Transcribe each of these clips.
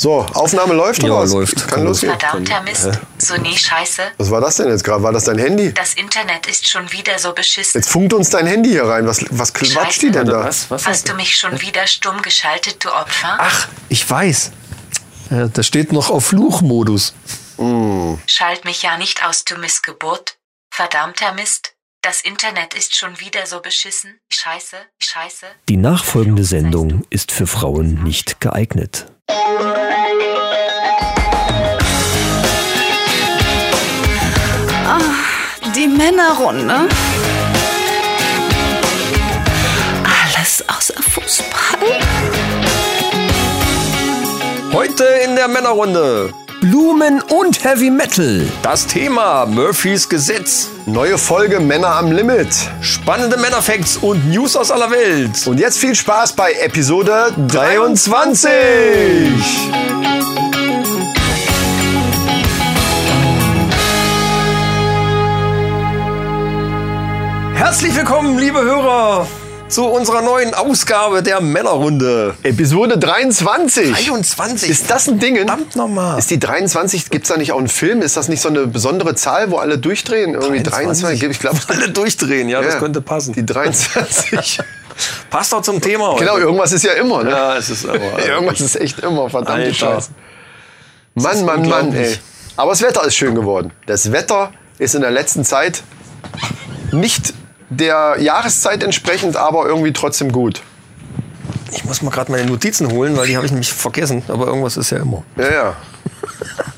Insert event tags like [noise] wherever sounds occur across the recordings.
So, Aufnahme läuft oder Ja, was? läuft. Kann Kann losgehen. Verdammter Mist. So nie Scheiße. Was war das denn jetzt gerade? War das dein Handy? Das Internet ist schon wieder so beschissen. Jetzt funkt uns dein Handy hier rein. Was, was quatscht die denn da? Was? Was? Hast du mich schon wieder stumm geschaltet, du Opfer? Ach, ich weiß. Ja, das steht noch auf Fluchmodus. Schalt mich ja nicht aus, du Missgeburt. Verdammter Mist. Das Internet ist schon wieder so beschissen. Scheiße, scheiße. Die nachfolgende Sendung ist für Frauen nicht geeignet. Die Männerrunde. Alles außer Fußball. Heute in der Männerrunde. Blumen und Heavy Metal. Das Thema Murphys Gesetz. Neue Folge Männer am Limit. Spannende Männerfacts und News aus aller Welt. Und jetzt viel Spaß bei Episode 23. Herzlich willkommen, liebe Hörer, zu unserer neuen Ausgabe der Männerrunde. Episode 23. 23. Ist das ein Ding? Verdammt nochmal. Ist die 23, gibt es da nicht auch einen Film? Ist das nicht so eine besondere Zahl, wo alle durchdrehen? Irgendwie 23, ich glaube. Alle durchdrehen, ja, das könnte passen. Die 23. [laughs] Passt doch zum Thema heute. genau, irgendwas ist ja immer, ne? Ja, es ist aber. [laughs] Irgendwas ist echt immer, verdammte Alter. Scheiße. Mann, Mann, Mann, ey. Aber das Wetter ist schön geworden. Das Wetter ist in der letzten Zeit nicht der Jahreszeit entsprechend, aber irgendwie trotzdem gut. Ich muss mal gerade meine Notizen holen, weil die habe ich nämlich vergessen. Aber irgendwas ist ja immer. Ja, ja.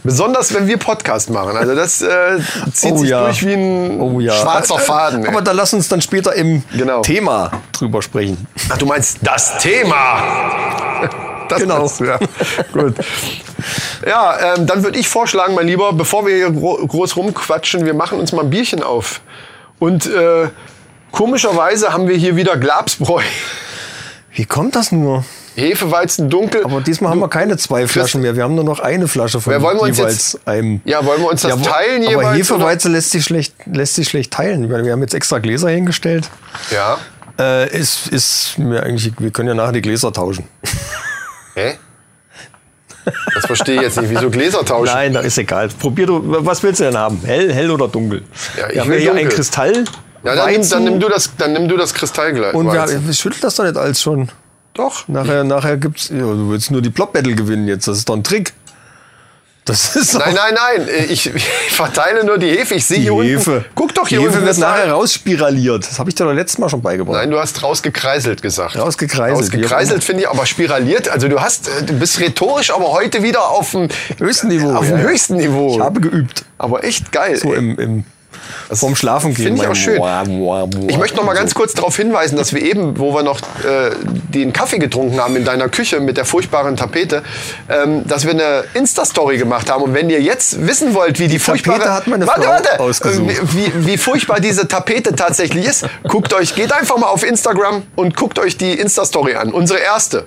Besonders wenn wir Podcast machen. Also das äh, zieht Oh sich ja. durch wie ein Oh ja. schwarzer Faden. ey. Aber da lass uns dann später im Genau. Thema drüber sprechen. Ach, du meinst das Thema. Das Genau. du, ja. Gut. Ja, ähm, dann würde ich vorschlagen, mein Lieber, bevor wir hier gro groß rumquatschen, wir machen uns mal ein Bierchen auf. Und äh, komischerweise haben wir hier wieder Glabsbräu. Wie kommt das nur? Hefeweizen dunkel. Aber diesmal haben wir keine zwei Flaschen mehr. Wir haben nur noch eine Flasche von Ja, wollen wir uns jeweils einem. ja, wollen wir uns das wo- teilen Aber jeweils? Hefeweizen lässt sich schlecht, lässt sich schlecht teilen. Wir haben jetzt extra Gläser hingestellt. Ja. Äh, ist, ist mir eigentlich, wir können ja nachher die Gläser tauschen. [laughs] Hä? Das verstehe ich jetzt nicht. Wieso Gläser tauschen? Nein, da ist egal. Probier du, was willst du denn haben? Hell, hell oder dunkel? Ja, ich wir haben will ja hier dunkel. ein Kristall. Ja, dann, nimm, Weizen dann, nimm du das, dann nimm du das Kristallglas. Und wir, Weizen. wir schütteln das doch nicht alles schon. Doch. Nachher, nachher gibt's. Ja, du willst nur die Plop Battle gewinnen jetzt. Das ist doch ein Trick. Das [laughs] ist doch Nein, nein, nein. Ich, ich verteile nur die Hefe. Ich sehe die hier Hefe. unten. Guck doch die hier Hefe unten. wird nachher rausspiraliert. Das habe ich dir doch letztes Mal schon beigebracht. Nein, du hast rausgekreiselt gesagt. Rausgekreiselt, Rausgekreiselt finde ich, aber spiraliert. Also du hast, äh, du bist rhetorisch, aber heute wieder auf dem Höchsten Niveau, Auf dem ja, ja. höchsten Niveau. Ich habe geübt. aber echt geil. So ey. im, im vorm Schlafen gehen. Finde ich auch schön. Boah, boah, boah. Ich möchte noch mal ganz kurz darauf hinweisen, dass wir eben, wo wir noch äh, den Kaffee getrunken haben in deiner Küche mit der furchtbaren Tapete, ähm, dass wir eine Insta-Story gemacht haben. Und wenn ihr jetzt wissen wollt, wie die, furchtbare... Tapete hat meine warte, Frau warte, ausgesucht. Äh, Wie, wie furchtbar diese Tapete tatsächlich ist, guckt euch, geht einfach mal auf Instagram und guckt euch die Insta-Story an. Unsere erste.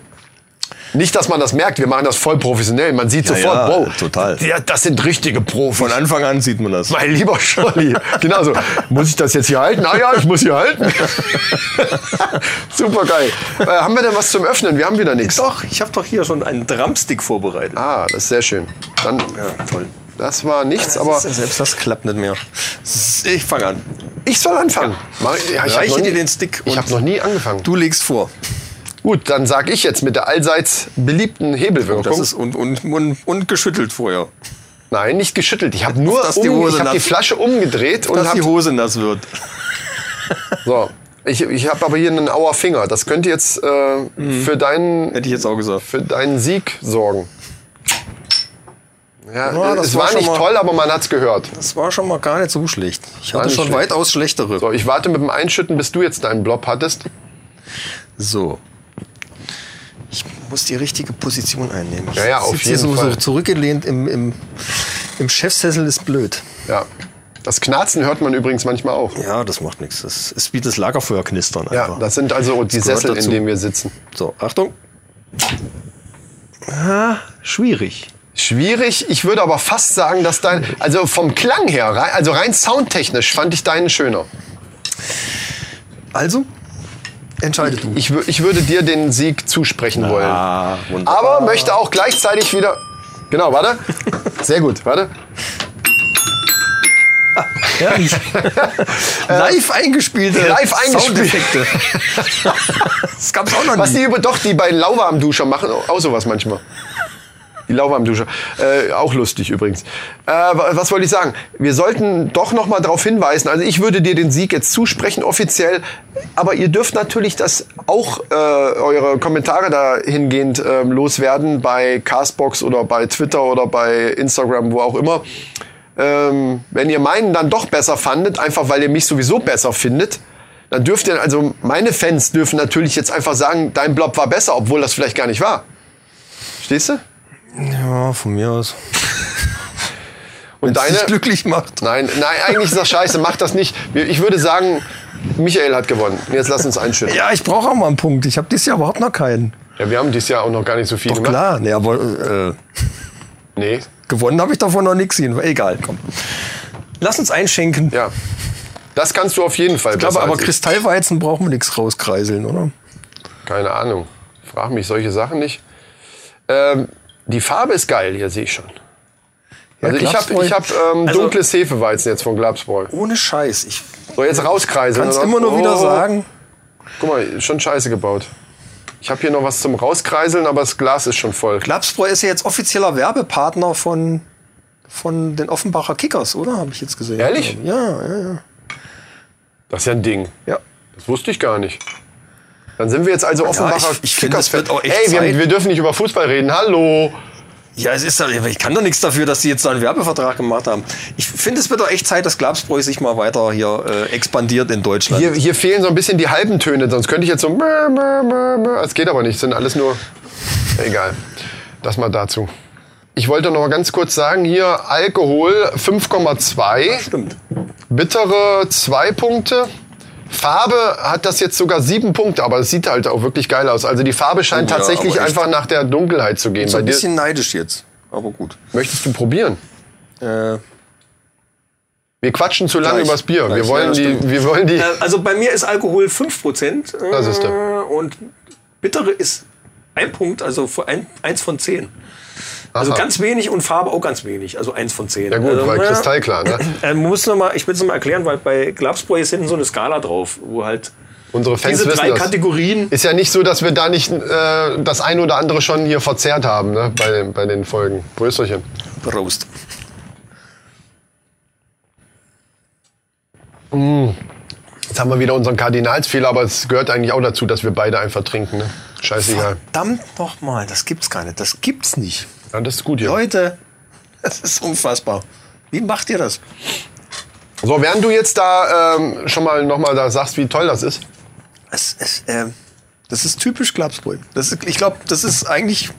Nicht, dass man das merkt, wir machen das voll professionell. Man sieht Ja, sofort, ja, wow, total. Ja, das sind richtige Profis. Von Anfang an sieht man das. Mein lieber Scholli. Genau so. Muss ich das jetzt hier halten? Ah ja, ich muss hier halten. [laughs] Super geil. Äh, haben wir denn was zum Öffnen? Wir haben wieder nichts. Doch, ich habe doch hier schon einen Drumstick vorbereitet. Ah, das ist sehr schön. Dann, Ja, toll. das war nichts, aber Aber selbst das klappt nicht mehr. Ich fange an. ich soll anfangen. Ich- Ja, ich Reiche nie- dir den Stick Ich und- habe noch nie angefangen. Du legst vor. Gut, dann sage ich jetzt mit der allseits beliebten Hebelwirkung. Das ist und, und, und, und geschüttelt vorher. Nein, nicht geschüttelt. Ich habe nur dass die um, Hose ich hab die Flasche umgedreht und Dass die Hose nass wird. so. Ich, ich habe aber hier einen Auer Finger. Das könnte jetzt äh, für deinen Hätte ich jetzt auch gesagt. für deinen Sieg sorgen. Ja, Ja, das es war war nicht mal- toll, aber man hat's gehört. Das war schon mal gar nicht so schlecht. Ich War hatte schon schlecht. weitaus schlechtere. So, ich warte mit dem Einschütten, bis du jetzt deinen Blob hattest. So. Ich muss die richtige Position einnehmen. Ich Ja, ja, auf jeden so, Fall. so zurückgelehnt im, im, im Chefsessel ist blöd. Ja. Das Knarzen hört man übrigens manchmal auch. Ja, das macht nichts. Das ist wie das Lagerfeuerknistern Ja, einfach. das sind also die gehört Sessel, in denen wir sitzen. So, Achtung. Ah, schwierig. Schwierig. Ich würde aber fast sagen, dass dein, also vom Klang her, also rein soundtechnisch, fand ich deinen schöner. Also, entscheide du. Ich, ich würde dir den Sieg zusprechen wollen. Ah, wunderbar. Aber möchte auch gleichzeitig wieder. Genau, warte. Sehr gut, warte. Herrlich. [laughs] live eingespielte Live eingespielt. Soundeffekte. [laughs] das gab's auch noch Was nie. die über doch, die bei Lauwarmduscher machen, auch sowas manchmal. Die Lauwarmduscher. Äh, auch lustig übrigens. Äh, wa- was wollte ich sagen? Wir sollten doch noch mal darauf hinweisen. Also ich würde dir den Sieg jetzt zusprechen offiziell, aber ihr dürft natürlich das auch äh, eure Kommentare dahingehend ähm, loswerden bei Castbox oder bei Twitter oder bei Instagram, wo auch immer. Ähm, wenn ihr meinen dann doch besser fandet, einfach weil ihr mich sowieso besser findet, dann dürft ihr, also meine Fans dürfen natürlich jetzt einfach sagen, dein Blob war besser, obwohl das vielleicht gar nicht war. Stehst du? Ja, von mir aus. [laughs] Und Deine dich glücklich macht. Nein, nein, eigentlich ist das scheiße, mach das nicht. Ich würde sagen, Michael hat gewonnen. Jetzt lass uns einschütten. Ja, ich brauche auch mal einen Punkt. Ich habe dieses Jahr überhaupt noch keinen. Ja, wir haben dieses Jahr auch noch gar nicht so viel Doch gemacht. klar. Nee, aber äh, Nee. gewonnen habe ich davon noch nichts sehen. Egal, komm. Lass uns einschenken. Ja. Das kannst du auf jeden Fall ich glaube, aber. Kristallweizen brauchen wir nichts rauskreiseln, oder? Keine Ahnung. Frag mich solche Sachen nicht. Ähm, die Farbe ist geil, hier sehe ich schon. Also ich habe ich hab, ähm, Also- dunkles Hefeweizen jetzt von Glabsbräu. Ohne Scheiß. Ich So, jetzt rauskreiseln. kann es oder? immer nur wieder Oh. sagen. Guck mal, schon scheiße gebaut. Ich habe hier noch was zum Rauskreiseln, aber das Glas ist schon voll. Glapsbräu ist ja jetzt offizieller Werbepartner von, von den Offenbacher Kickers, oder? Habe ich jetzt gesehen. Ehrlich? Ja, ja, ja. Das ist ja ein Ding. ja. Das wusste ich gar nicht. Dann sind wir jetzt also Offenbacher ich- ich finde, es wird auch echt Ey, wir, wir dürfen nicht über Fußball reden. Hallo. Ja, es ist, aber ich kann doch nichts dafür, dass sie jetzt da einen Werbevertrag gemacht haben. Ich finde, es wird doch echt Zeit, dass Glapsbräu sich mal weiter hier äh, expandiert in Deutschland. Hier, hier fehlen so ein bisschen die halben Töne, sonst könnte ich jetzt so. Es geht aber nicht, sind alles nur. Egal. Das mal dazu. Ich wollte noch mal ganz kurz sagen, hier Alkohol 5,2. Stimmt. Bittere 2 Punkte. Farbe hat das jetzt sogar sieben Punkte, aber es sieht halt auch wirklich geil aus. Also die Farbe scheint Oh ja, tatsächlich einfach nach der Dunkelheit zu gehen. So Bei ein bisschen neidisch jetzt. Aber gut. möchtest du probieren? Äh, Wir quatschen zu lange Gleich. übers Bier. wir wollen ja, die, wir wollen die. Äh, also bei mir ist Alkohol 5%. Äh, Das ist der. Und bittere ist ein Punkt, also für ein, eins von zehn. Also Aha. ganz wenig und Farbe auch ganz wenig, also eins von zehn. Ja gut, also, weil naja, kristallklar, ne? [clears throat] Äh, muss noch mal, ich will es noch mal erklären, weil bei Glapsbräu ist hinten so eine Skala drauf, wo halt Unsere Fans diese wissen drei das. Kategorien. Ist ja nicht so, dass wir da nicht äh, das ein oder andere schon hier verzehrt haben, ne? Bei, den- bei den Folgen. Prösterchen. Prost. Jetzt haben wir wieder unseren Kardinalsfehler, aber es gehört eigentlich auch dazu, dass wir beide einfach trinken, ne? Scheißegal. Verdammt nochmal, das gibt's gar nicht. Das gibt's nicht. Ja, das ist gut hier. Leute, das ist unfassbar. Wie macht ihr das? So, während du jetzt da ähm, schon mal nochmal da sagst, wie toll das ist. Es, es, äh, das ist typisch. Das ist, ich glaube, das ist eigentlich.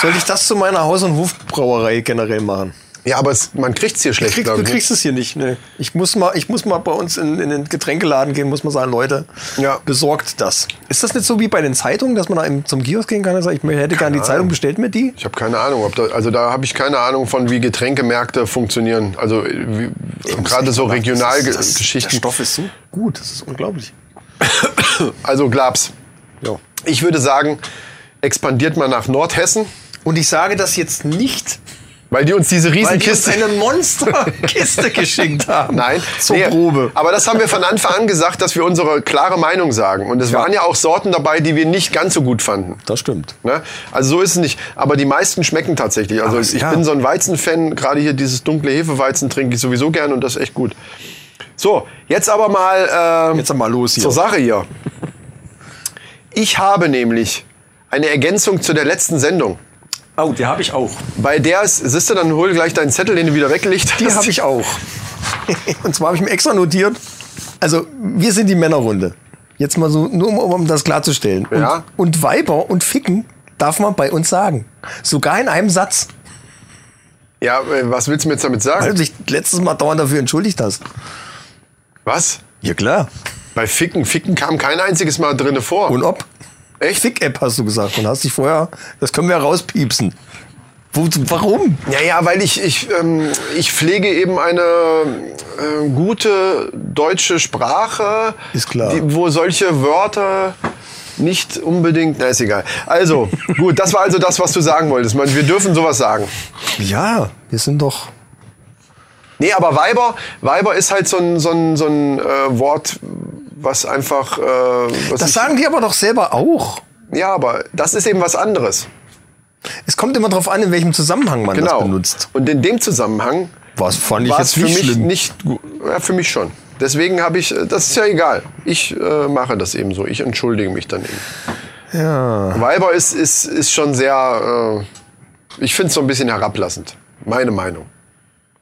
Sollte ich das zu meiner Haus- und Hofbrauerei generell machen? Ja, aber es, man kriegt's hier Du schlecht, glaub du ich, ne? kriegst es hier nicht. Ne. Ich, muss mal, ich muss mal bei uns in, in den Getränkeladen gehen, muss mal sagen, Leute, Ja. besorgt das. Ist das nicht so wie bei den Zeitungen, dass man da im, zum Kiosk gehen kann und sagt, ich hätte gerne die Zeitung, bestellt mir die? Ich habe keine Ahnung, ob da, also da habe ich keine Ahnung von, wie Getränkemärkte funktionieren. Also wie- gerade so Regionalgeschichten. Der Stoff ist so gut, das ist unglaublich. [coughs] Also Glabs. Ja. Ich würde sagen, expandiert mal nach Nordhessen, Und ich sage das jetzt nicht, weil die uns diese weil die uns Riesenkiste. eine Monsterkiste [laughs] geschickt haben. Nein, zur nee, Probe. Aber das haben wir von Anfang an gesagt, dass wir unsere klare Meinung sagen. Und es waren ja auch Sorten dabei, die wir nicht ganz so gut fanden. Das stimmt. Ne? Also so ist es nicht. Aber die meisten schmecken tatsächlich. Also Aber ich ja. bin so ein Weizenfan. Gerade hier dieses dunkle Hefeweizen trinke ich sowieso gern und das ist echt gut. So, jetzt aber mal ähm, Jetzt mal los hier. zur Sache hier. Ich habe nämlich eine Ergänzung zu der letzten Sendung. Oh, die habe ich auch. Bei der ist, siehst du, dann hol gleich deinen Zettel, den du wieder weggelegt hast. Die habe ich auch. [laughs] Und zwar habe ich mir extra notiert. Also, wir sind die Männerrunde. Jetzt mal so, nur um, um das klarzustellen. Ja. Und, und Weiber und Ficken darf man bei uns sagen. Sogar in einem Satz. Ja, äh, was willst du mir jetzt damit sagen? Weil du dich letztes Mal dauernd dafür entschuldigt hast. Was? Ja, klar. Bei Ficken. Ficken kam kein einziges Mal drinne vor. Und ob? Echt? Fick-App hast du gesagt. Und hast dich vorher, das können wir rauspiepsen. Wo, warum? Ja, ja, weil ich, ich, ähm, ich pflege eben eine äh, gute deutsche Sprache, Ist klar. Die, wo solche Wörter nicht unbedingt, na ist egal. Also, [laughs] gut, das war also das, was du sagen wolltest. Man, wir dürfen sowas sagen. Ja, wir sind doch. Nee, aber Weiber, Weiber ist halt so ein, so ein, so ein äh, Wort, was einfach... Äh, was Das sagen die aber doch selber auch. Ja, aber das ist eben was anderes. Es kommt immer darauf an, in welchem Zusammenhang man Genau. das benutzt. Und in dem Zusammenhang Was fand ich war es jetzt für nicht mich schlimm. nicht gut. Ja, für mich schon. Deswegen habe ich, das ist ja egal. Ich äh, mache das eben so. Ich entschuldige mich dann eben. Ja. Weiber ist, ist, ist schon sehr, äh, ich finde es so ein bisschen herablassend. Meine Meinung.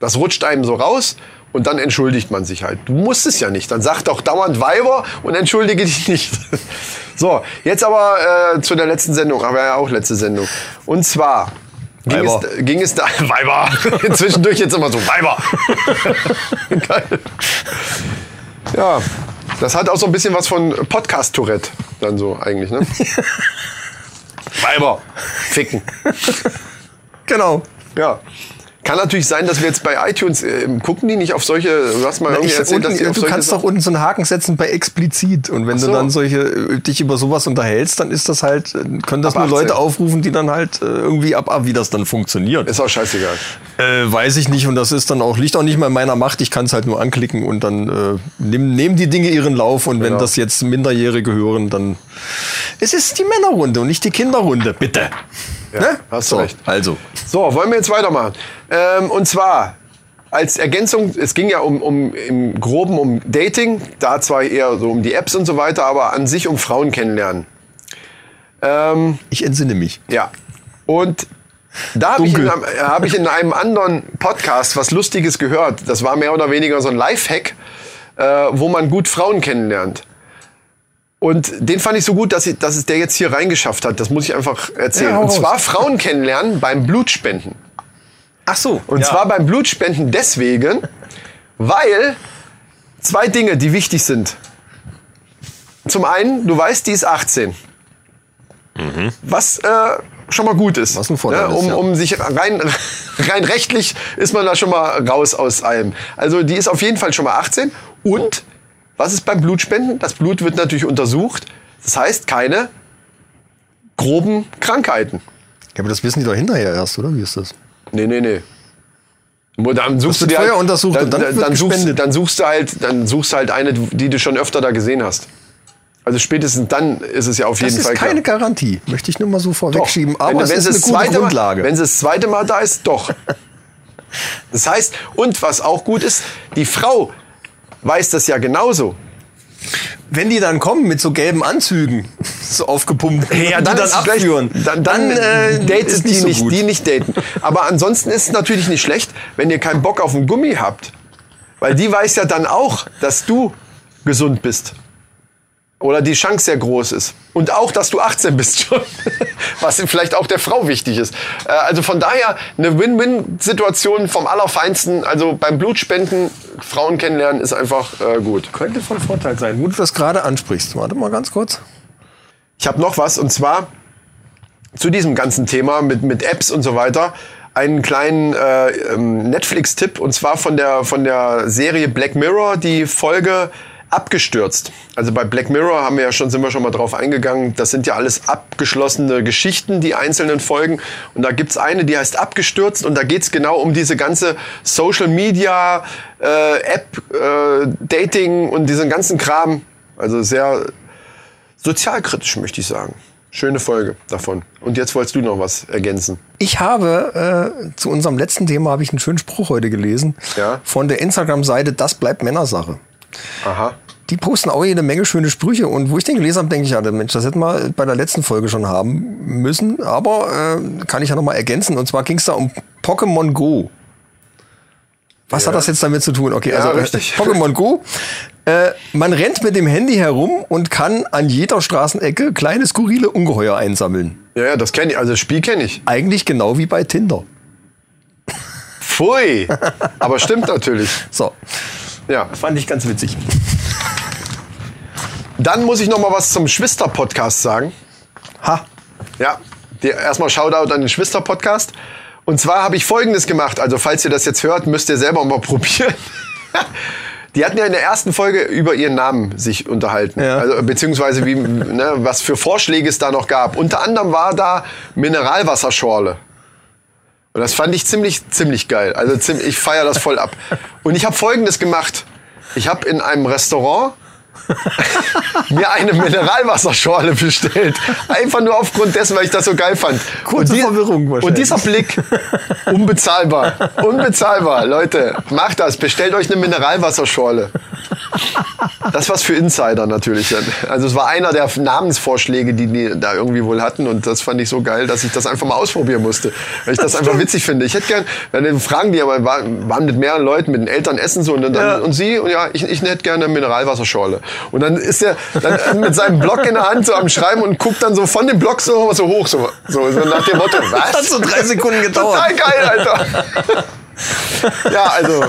Das rutscht einem so raus und dann entschuldigt man sich halt. Du musst es ja nicht. Dann sag doch dauernd Weiber und entschuldige dich nicht. [laughs] so, jetzt aber äh, zu der letzten Sendung, aber ja auch letzte Sendung. Und zwar ging Weiber. es, ging es da, [laughs] Weiber, [laughs] zwischendurch jetzt immer so, Weiber. Geil. Ja, das hat auch so ein bisschen was von Podcast-Tourette dann so eigentlich, ne? Weiber. Ficken. Genau. Ja. Kann natürlich sein, dass wir jetzt bei iTunes äh, gucken die nicht auf solche. Hast mal irgendwie erzählt, dass unten, die auf du kannst doch unten so einen Haken setzen bei explizit. Und wenn so. du dann solche äh, dich über sowas unterhältst, dann ist das halt, äh, können das Ab nur 18. Leute aufrufen, die dann halt äh, irgendwie ab, ab wie das dann funktioniert. Ist auch scheißegal. Äh, weiß ich nicht und das ist dann auch, liegt auch nicht mehr in meiner Macht. Ich kann es halt nur anklicken und dann äh, nehmen, nehmen die Dinge ihren Lauf und wenn Genau. das jetzt Minderjährige hören, dann. Es ist die Männerrunde und nicht die Kinderrunde, bitte. Ne? hast du so, recht. Also. So, wollen wir jetzt weitermachen. Ähm, und zwar als Ergänzung, es ging ja um, um im Groben um Dating, da zwar eher so um die Apps und so weiter, aber an sich um Frauen kennenlernen. Ähm, Ich entsinne mich. Ja. Und da habe ich, in einem- hab ich in einem anderen Podcast was Lustiges gehört. Das war mehr oder weniger so ein Lifehack, äh, wo man gut Frauen kennenlernt. Und den fand ich so gut, dass, ich, dass es der jetzt hier reingeschafft hat. Das muss ich einfach erzählen. Ja, Und zwar Frauen kennenlernen beim Blutspenden. Ach so. Und zwar beim Blutspenden deswegen, weil zwei Dinge, die wichtig sind. Zum einen, du weißt, die ist 18. Was äh, schon mal gut ist. Was ein Vorteil ne? ist, um, ja. um sich rein, [laughs] rein rechtlich ist man da schon mal raus aus allem. Also die ist auf jeden Fall schon mal 18. Und was ist beim Blutspenden? Das Blut wird natürlich untersucht. Das heißt, keine groben Krankheiten. Ja, aber das wissen die doch hinterher erst, oder? Wie ist das? Nee, nee, nee. Dann suchst du dir vorher halt, untersucht dann, und dann dann, suchst, dann suchst du halt, dann suchst du halt eine, die du schon öfter da gesehen hast. Also spätestens dann ist es ja auf Das jeden ist Fall keine klar. Garantie. Möchte ich nur mal so Doch. vorwegschieben. Wenn- Aber es wenn ist sie eine das gute zweite Grundlage. Mal, wenn sie das zweite Mal da ist, doch. [laughs] Das heißt, und was auch gut ist, die Frau weiß das ja genauso. Wenn die dann kommen mit so gelben Anzügen, [laughs] so aufgepumpt, Ja, die dann, dann abführen, Dann, dann, äh, datet ist die so nicht, gut. die nicht daten. Aber ansonsten ist es natürlich nicht schlecht, wenn ihr keinen Bock auf einen Gummi habt. Weil die weiß ja dann auch, dass du gesund bist. Oder die Chance sehr groß ist. Und auch, dass du 18 bist schon. [laughs] Was vielleicht auch der Frau wichtig ist. Äh, Also von daher eine Win-Win-Situation vom Allerfeinsten. Also beim Blutspenden, Frauen kennenlernen ist einfach äh, gut. Könnte von Vorteil sein. Gut, dass du das gerade ansprichst. Warte mal ganz kurz. Ich habe noch was und zwar zu diesem ganzen Thema mit, mit Apps und so weiter einen kleinen äh, ähm, Netflix-Tipp und zwar von der, von der Serie Black Mirror, die Folge abgestürzt. Also bei Black Mirror haben wir ja schon, sind wir schon mal drauf eingegangen. Das sind ja alles abgeschlossene Geschichten, die einzelnen Folgen. Und da gibt's eine, die heißt abgestürzt und da geht's genau um diese ganze Social Media, äh, App, äh, Dating und diesen ganzen Kram. Also sehr sozialkritisch, möchte ich sagen. Schöne Folge davon. Und jetzt wolltest du noch was ergänzen. Ich habe äh, zu unserem letzten Thema habe ich einen schönen Spruch heute gelesen Ja. von der Instagram-Seite Das bleibt Männersache. Aha. Die posten auch jede Menge schöne Sprüche und wo ich den gelesen habe, denke ich, ja, Mensch, das hätten wir bei der letzten Folge schon haben müssen, aber äh, kann ich ja noch mal ergänzen. Und zwar ging es da um Pokémon Go. Was hat das jetzt damit zu tun? Okay, Ja, also äh, richtig. [laughs] Pokémon Go. Äh, man rennt mit dem Handy herum und kann an jeder Straßenecke kleine skurrile Ungeheuer einsammeln. Ja, ja, das kenne ich. Also das Spiel kenne ich. Eigentlich genau wie bei Tinder. Pfui. [laughs] Aber stimmt natürlich. So, Ja. fand ich ganz witzig. Dann muss ich noch mal was zum Schwister-Podcast sagen. Ha, Ja. Die, erstmal Shoutout an den Schwister-Podcast. Und zwar habe ich Folgendes gemacht. Also falls ihr das jetzt hört, müsst ihr selber mal [laughs] probieren. Die hatten ja in der ersten Folge über ihren Namen sich unterhalten. Ja. Also, beziehungsweise wie, ne, was für Vorschläge es da noch gab. Unter anderem war da Mineralwasserschorle. Und das fand ich ziemlich, ziemlich geil. Also ziemlich, ich feiere das voll ab. Und ich habe Folgendes gemacht. Ich habe in einem Restaurant [laughs] mir eine Mineralwasserschorle bestellt. Einfach nur aufgrund dessen, weil ich das so geil fand. Kurze und die- Verwirrung wahrscheinlich. Und dieser Blick, unbezahlbar. Unbezahlbar. Leute, macht das. Bestellt euch eine Mineralwasserschorle. Das war's für Insider natürlich. Also es war einer der Namensvorschläge, die die da irgendwie wohl hatten und das fand ich so geil, dass ich das einfach mal ausprobieren musste, weil ich das einfach witzig finde. Ich hätte gern, dann fragen die aber, waren mit mehreren Leuten, mit den Eltern essen so und dann, Ja. und sie und ja, ich, ich hätte gerne eine Mineralwasserschorle. Und dann ist er dann mit seinem Block in der Hand so am Schreiben und guckt dann so von dem Block so, so hoch, so, so, nach dem Motto, [laughs] was? Hat so drei Sekunden gedauert. Total geil, Alter. ja, also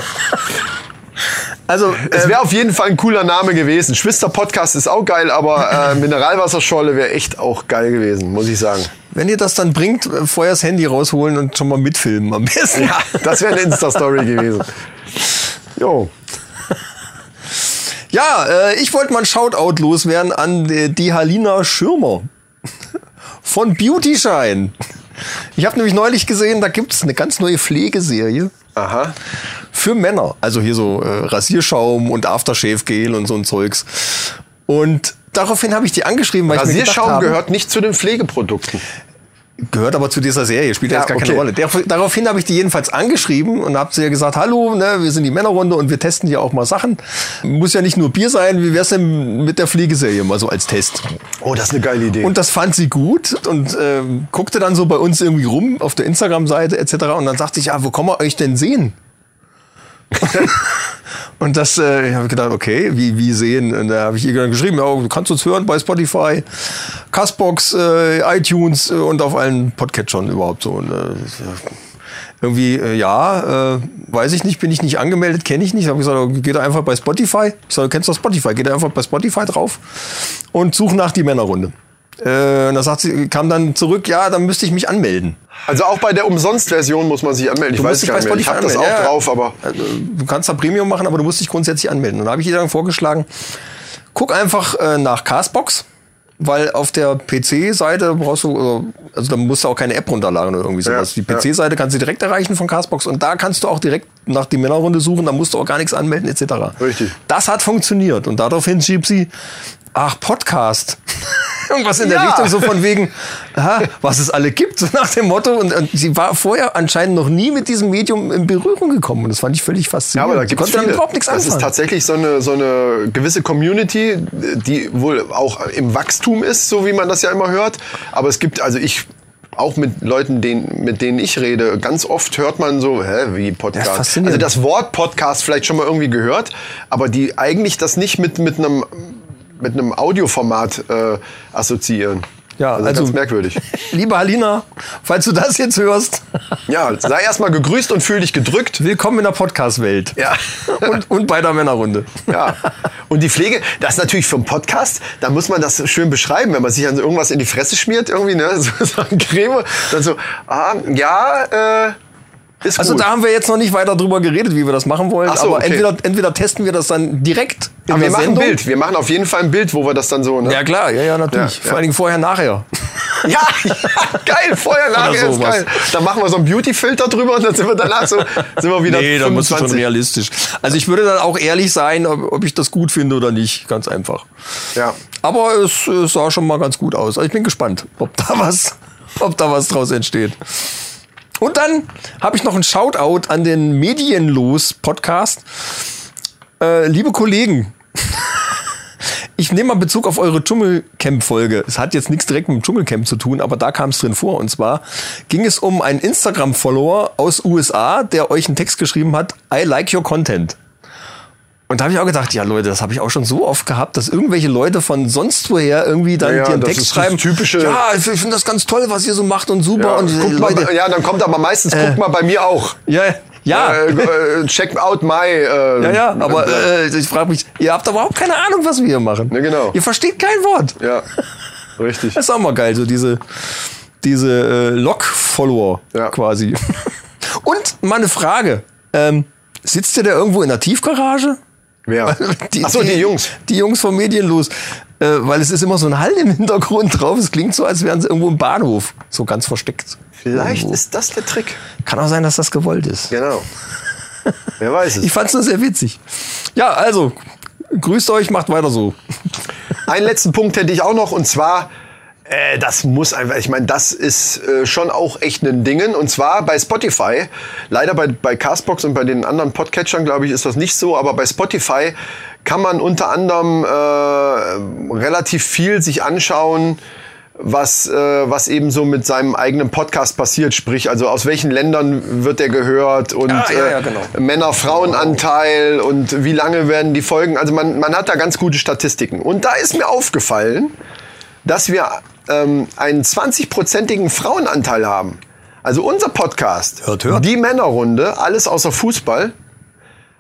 Also, es wäre auf jeden Fall ein cooler Name gewesen. Schwister Podcast ist auch geil, aber äh, Mineralwasserschorle wäre echt auch geil gewesen, muss ich sagen. wenn ihr das dann bringt, äh, vorher das Handy rausholen und schon mal mitfilmen am besten. Ja, das wäre eine Insta-Story gewesen. Jo. Ja, äh, ich wollte mal ein Shoutout loswerden an äh, die Halina Schirmer von Beauty Shine. Ich habe nämlich neulich gesehen, da gibt's eine ganz neue Pflegeserie Aha. für Männer. Also hier so äh, Rasierschaum und Aftershave-Gel und so ein Zeugs. Und daraufhin habe ich die angeschrieben, weil ich mir gedacht Rasierschaum habe, gehört nicht zu den Pflegeprodukten. Gehört aber zu dieser Serie, spielt ja, jetzt gar okay. keine Rolle. Daraufhin habe ich die jedenfalls angeschrieben und habe sie ja gesagt, hallo, ne, wir sind die Männerrunde und wir testen hier auch mal Sachen. Muss ja nicht nur Bier sein, wie wär's denn mit der Pflegeserie mal so als Test? Oh, das ist eine geile Idee. Und das fand sie gut und ähm, guckte dann so bei uns irgendwie rum auf der Instagram-Seite etc. Und dann sagte ich, ja, wo kann man euch denn sehen? [laughs] und das äh, ich habe gedacht, okay, wie, wie sehen? Und da habe ich ihr dann geschrieben, ja, du kannst uns hören bei Spotify, Castbox, äh, iTunes äh, und auf allen Podcatchern überhaupt so. Und, äh, irgendwie, äh, ja, äh, weiß ich nicht, bin ich nicht angemeldet, kenne ich nicht. Habe ich gesagt, geh da einfach bei Spotify. Ich sage, du kennst doch Spotify, geh da einfach bei Spotify drauf und such nach die Männerrunde. Äh, und da sagt sie, kam dann zurück, ja, dann müsste ich mich anmelden. also auch bei der Umsonst-Version muss man sich anmelden. Ich Du weiß gar nicht mehr. Ich habe das auch ja. drauf, aber Also, du kannst da Premium machen, aber du musst dich grundsätzlich anmelden. Und da habe ich ihr dann vorgeschlagen, guck einfach äh, nach Castbox, weil auf der PC-Seite brauchst du, äh, also da musst du auch keine App runterladen oder irgendwie sowas. Ja, Die PC-Seite kannst du direkt erreichen von Castbox und da kannst du auch direkt nach die Männerrunde suchen, da musst du auch gar nichts anmelden etc. Richtig. Das hat funktioniert und daraufhin schrieb sie, ach, Podcast. [laughs] Irgendwas in der Ja. Richtung so von wegen, aha, was es alle gibt, so nach dem Motto. Und, und sie war vorher anscheinend noch nie mit diesem Medium in Berührung gekommen. Und das fand ich völlig Ja, faszinierend. aber da gibt es konnte damit viele. überhaupt nichts das ist tatsächlich so eine, so eine gewisse Community, die wohl auch im Wachstum ist, so wie man das ja immer hört. Aber es gibt, also ich auch mit Leuten, denen, mit denen ich rede, ganz oft hört man so, hä, wie Podcast. Ja, also das Wort Podcast vielleicht schon mal irgendwie gehört, aber die eigentlich das nicht mit, mit einem mit einem Audioformat äh, assoziieren. Ja, also, also- ganz merkwürdig. [laughs] Liebe Halina, falls du das jetzt hörst, Ja, sei erstmal gegrüßt und fühl dich gedrückt. willkommen in der Podcast-Welt. Ja. [laughs] Und, und bei der Männerrunde. Ja. Und die Pflege, das ist natürlich für einen Podcast, da muss man das schön beschreiben, wenn man sich so irgendwas in die Fresse schmiert, irgendwie, ne, [laughs] so, so eine Creme, dann so, ah, ja, äh, ist Also gut. da haben wir jetzt noch nicht weiter drüber geredet, wie wir das machen wollen. So, aber okay. entweder, entweder testen wir das dann direkt Aber wir machen ein. Bild, wir machen auf jeden Fall ein Bild, wo wir das dann so, ne? Ja klar, ja, ja, natürlich. Ja, Vor ja. allen Dingen vorher, nachher. [laughs] Ja, ja, geil, vorher, nachher ist geil. Dann machen wir so einen Beauty-Filter drüber und dann sind wir danach so, sind wir wieder Nee, da musst du schon 25. realistisch. Also ich würde dann auch ehrlich sein, ob, ob ich das gut finde oder nicht. Ganz einfach. Ja. Aber es, äh, sah schon mal ganz gut aus. Also ich bin gespannt, ob da was, ob da was draus entsteht. Und dann habe ich noch einen Shoutout an den Medienlos-Podcast. Äh, liebe Kollegen, [laughs] ich nehme mal Bezug auf eure Dschungelcamp-Folge. Es hat jetzt nichts direkt mit dem Dschungelcamp zu tun, aber da kam es drin vor. Und zwar ging es um einen Instagram-Follower aus USA, der euch einen Text geschrieben hat, I like your content. Und da habe ich auch gedacht, ja Leute, das habe ich auch schon so oft gehabt, dass irgendwelche Leute von sonst woher irgendwie dann Ja, ja, das Text ist das schreiben. typische- Ja, ich finde das ganz toll, was ihr so macht und super. Ja, und guck Leute, mal, ja, dann kommt aber meistens, guck mal bei mir auch. ja, ja. Äh, äh, check out my. Äh, Ja, ja, aber äh, ich frage mich, ihr habt überhaupt keine Ahnung, was wir hier machen. Ja, genau. Ihr versteht kein Wort. ja, richtig. Das ist auch mal geil, so diese diese äh, Log-Follower Ja. quasi. [laughs] Und mal eine Frage. Ähm, sitzt ihr da irgendwo in der Tiefgarage? Wer? [laughs] Ach so, die Jungs. Die Jungs vom Medienlos. Äh, weil es ist immer so ein Hall im Hintergrund drauf. Es klingt so, als wären sie irgendwo im Bahnhof. So ganz versteckt. Vielleicht Irgendwo. ist das der Trick. Kann auch sein, dass das gewollt ist. Genau. [laughs] Wer weiß es. Ich fand's nur sehr witzig. Ja, also, grüßt euch, macht weiter so. [laughs] Einen letzten Punkt hätte ich auch noch und zwar, äh, das muss einfach, ich meine, das ist äh, schon auch echt ein Dingen und zwar bei Spotify. Leider bei, bei Castbox und bei den anderen Podcatchern, glaube ich, ist das nicht so, aber bei Spotify kann man unter anderem äh, relativ viel sich anschauen, was, äh, was eben so mit seinem eigenen Podcast passiert, sprich, also aus welchen Ländern wird der gehört und Ah, ja, ja, äh, genau. Männer-Frauen-Anteil und wie lange werden die Folgen. Also man, man hat da ganz gute Statistiken. Und da ist mir aufgefallen, dass wir ähm, einen 20-prozentigen Frauenanteil haben. Also unser Podcast, Hört, hört. die Männerrunde, alles außer Fußball,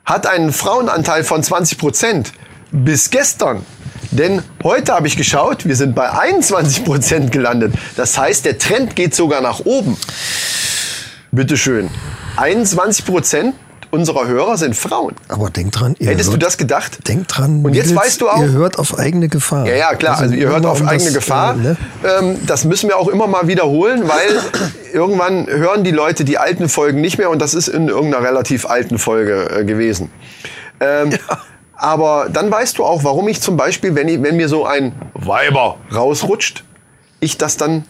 hat einen Frauenanteil von 20 Prozent. Bis gestern. Denn heute habe ich geschaut, wir sind bei 21 Prozent gelandet. Das heißt, der Trend geht sogar nach oben. Bitteschön. 21 Prozent unserer Hörer sind Frauen. Aber denkt dran, ihr Hättest du hört, das gedacht? denkt dran. Und jetzt Mädels, weißt du auch- Ihr hört auf eigene Gefahr. Ja, ja, klar. Also, ihr hört auf um eigene das, Gefahr. äh, ne? ähm, das müssen wir auch immer mal wiederholen, weil [coughs] irgendwann hören die Leute die alten Folgen nicht mehr und das ist in irgendeiner relativ alten Folge äh, gewesen. Ähm, Aber dann weißt du auch, warum ich zum Beispiel, wenn, ich, wenn mir so ein Weiber rausrutscht, ich das dann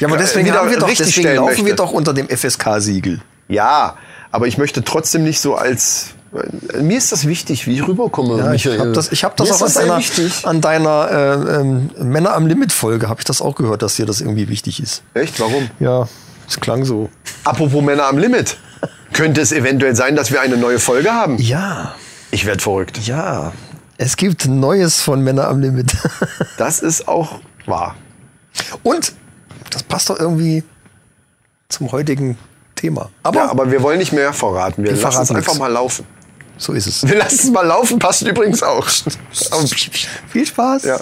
Ja, aber deswegen, wieder haben wir doch, richtig deswegen laufen möchte. wir doch unter dem FSK-Siegel. ja, aber ich möchte trotzdem nicht so als äh, mir ist das wichtig, wie ich rüberkomme. Ja, ich habe das, ich hab das Mir auch ist an deiner, an deiner äh, ähm, Männer am Limit-Folge, habe ich das auch gehört, dass dir das irgendwie wichtig ist. Echt? Warum? Ja, es klang so. Apropos Männer am Limit. Könnte es eventuell sein, dass wir eine neue Folge haben? Ja, Ich werde verrückt. ja. Es gibt Neues von Männer am Limit. [laughs] Das ist auch wahr. Und das passt doch irgendwie zum heutigen Thema. Aber, Ja, aber wir wollen nicht mehr verraten. Wir, Wir lassen es einfach nix. mal laufen. so ist es. Wir lassen es mal laufen, passt übrigens auch. [laughs] Viel Spaß. ja.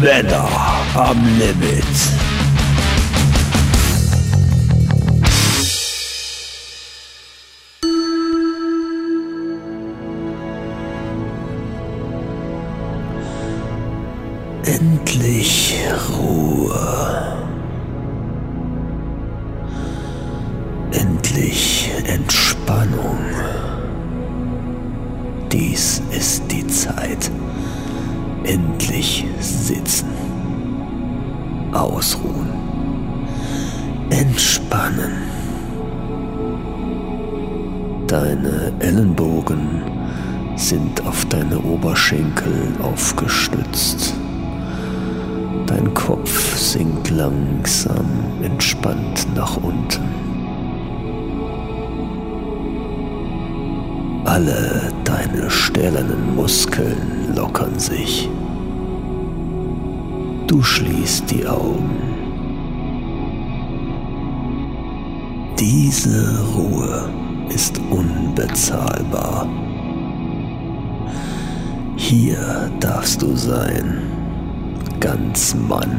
Männer am Limit. Endlich Ruhe. Endlich Entspannung. Dies ist die Zeit. Endlich sitzen. Ausruhen. Entspannen. Deine Ellenbogen sind auf deine Oberschenkel aufgestützt. Dein Kopf sinkt langsam entspannt nach unten. Alle deine stählernen Muskeln lockern sich. Du schließt die Augen. Diese Ruhe ist unbezahlbar. Hier darfst du sein, ganz Mann,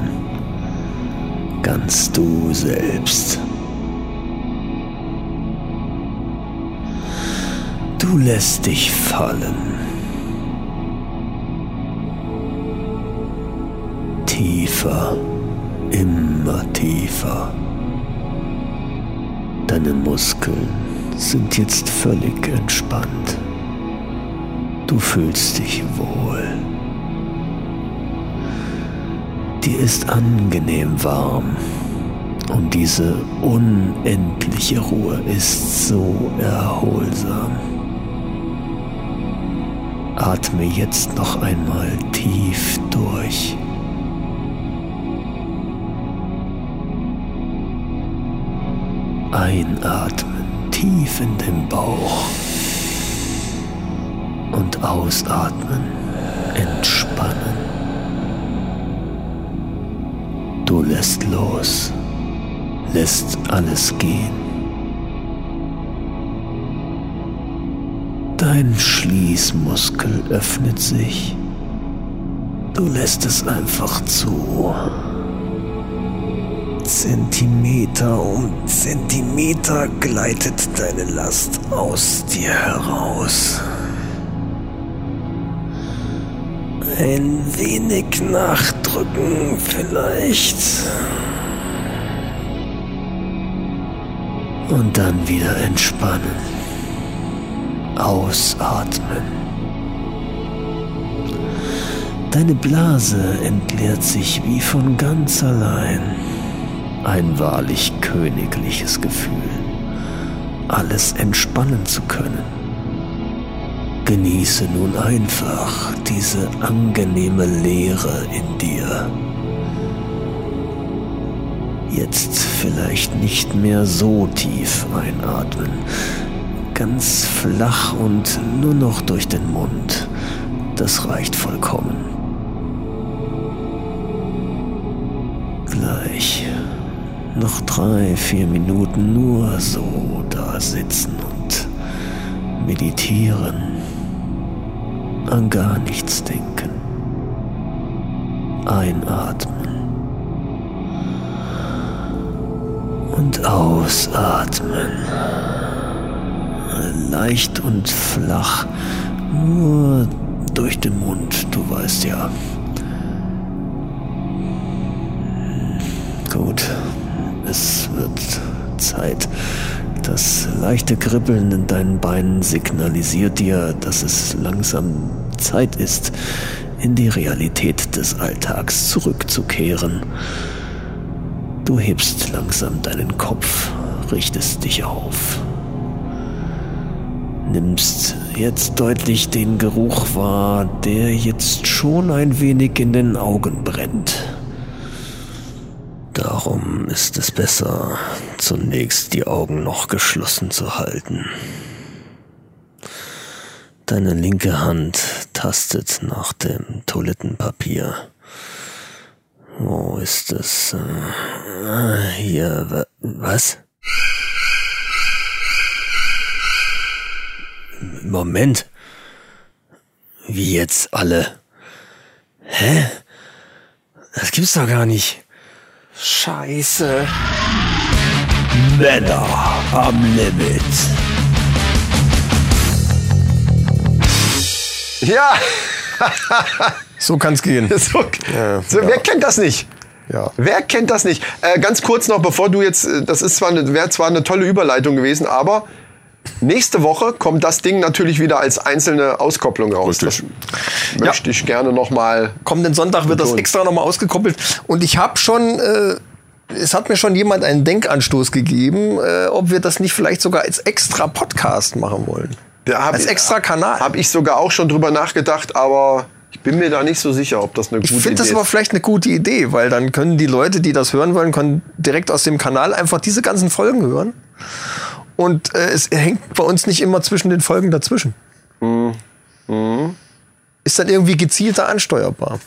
ganz du selbst. Du lässt dich fallen. Tiefer, immer tiefer. Deine Muskeln sind jetzt völlig entspannt. Du fühlst dich wohl. Dir ist angenehm warm und diese unendliche Ruhe ist so erholsam. Atme jetzt noch einmal tief durch. Einatmen tief in den Bauch und ausatmen, entspannen. Du lässt los, lässt alles gehen. Dein Schließmuskel öffnet sich Du lässt es einfach zu. Zentimeter um Zentimeter gleitet deine Last aus dir heraus. Ein wenig nachdrücken vielleicht. Und dann wieder entspannen. Ausatmen. Deine Blase entleert sich wie von ganz allein. Ein wahrlich königliches Gefühl, alles entspannen zu können. Genieße nun einfach diese angenehme Leere in dir. Jetzt vielleicht nicht mehr so tief einatmen, ganz flach und nur noch durch den Mund. Das reicht vollkommen. Gleich noch drei, vier Minuten nur so da sitzen und meditieren, an gar nichts denken. Einatmen und ausatmen. Leicht und flach, nur durch den Mund, du weißt ja. Gut, es wird Zeit. Das leichte Kribbeln in deinen Beinen signalisiert dir, dass es langsam Zeit ist, in die Realität des Alltags zurückzukehren. Du hebst langsam deinen Kopf, richtest dich auf. Nimmst jetzt deutlich den Geruch wahr, der jetzt schon ein wenig in den Augen brennt. Darum ist es besser, zunächst die Augen noch geschlossen zu halten. Deine linke Hand tastet nach dem Toilettenpapier. Wo ist es? Ah, Hier, wa- was? Moment. Wie jetzt alle? Hä? Das gibt's doch gar nicht. Scheiße. Männer am Limit. Ja, [laughs] So kann's gehen. [laughs] so, so, wer kennt das nicht? Ja. Wer kennt das nicht? Äh, ganz kurz noch, bevor du jetzt, äh, das ist zwar eine, wäre zwar eine tolle Überleitung gewesen, aber nächste Woche kommt das Ding natürlich wieder als einzelne Auskopplung raus. Das möchte ich gerne noch mal. Kommenden Sonntag wird das Betonen. extra nochmal ausgekoppelt. Und ich habe schon, äh, es hat mir schon jemand einen Denkanstoß gegeben, äh, ob wir das nicht vielleicht sogar als extra Podcast machen wollen. Da hab als ich- extra Kanal. Habe ich sogar auch schon drüber nachgedacht, aber ich bin mir da nicht so sicher, ob das eine Ich gute finde Idee das aber ist. vielleicht eine gute Idee, weil dann können die Leute, die das hören wollen, können direkt aus dem Kanal einfach diese ganzen Folgen hören. Und äh, es hängt bei uns nicht immer zwischen den Folgen dazwischen. Mhm. Ist dann irgendwie gezielter ansteuerbar.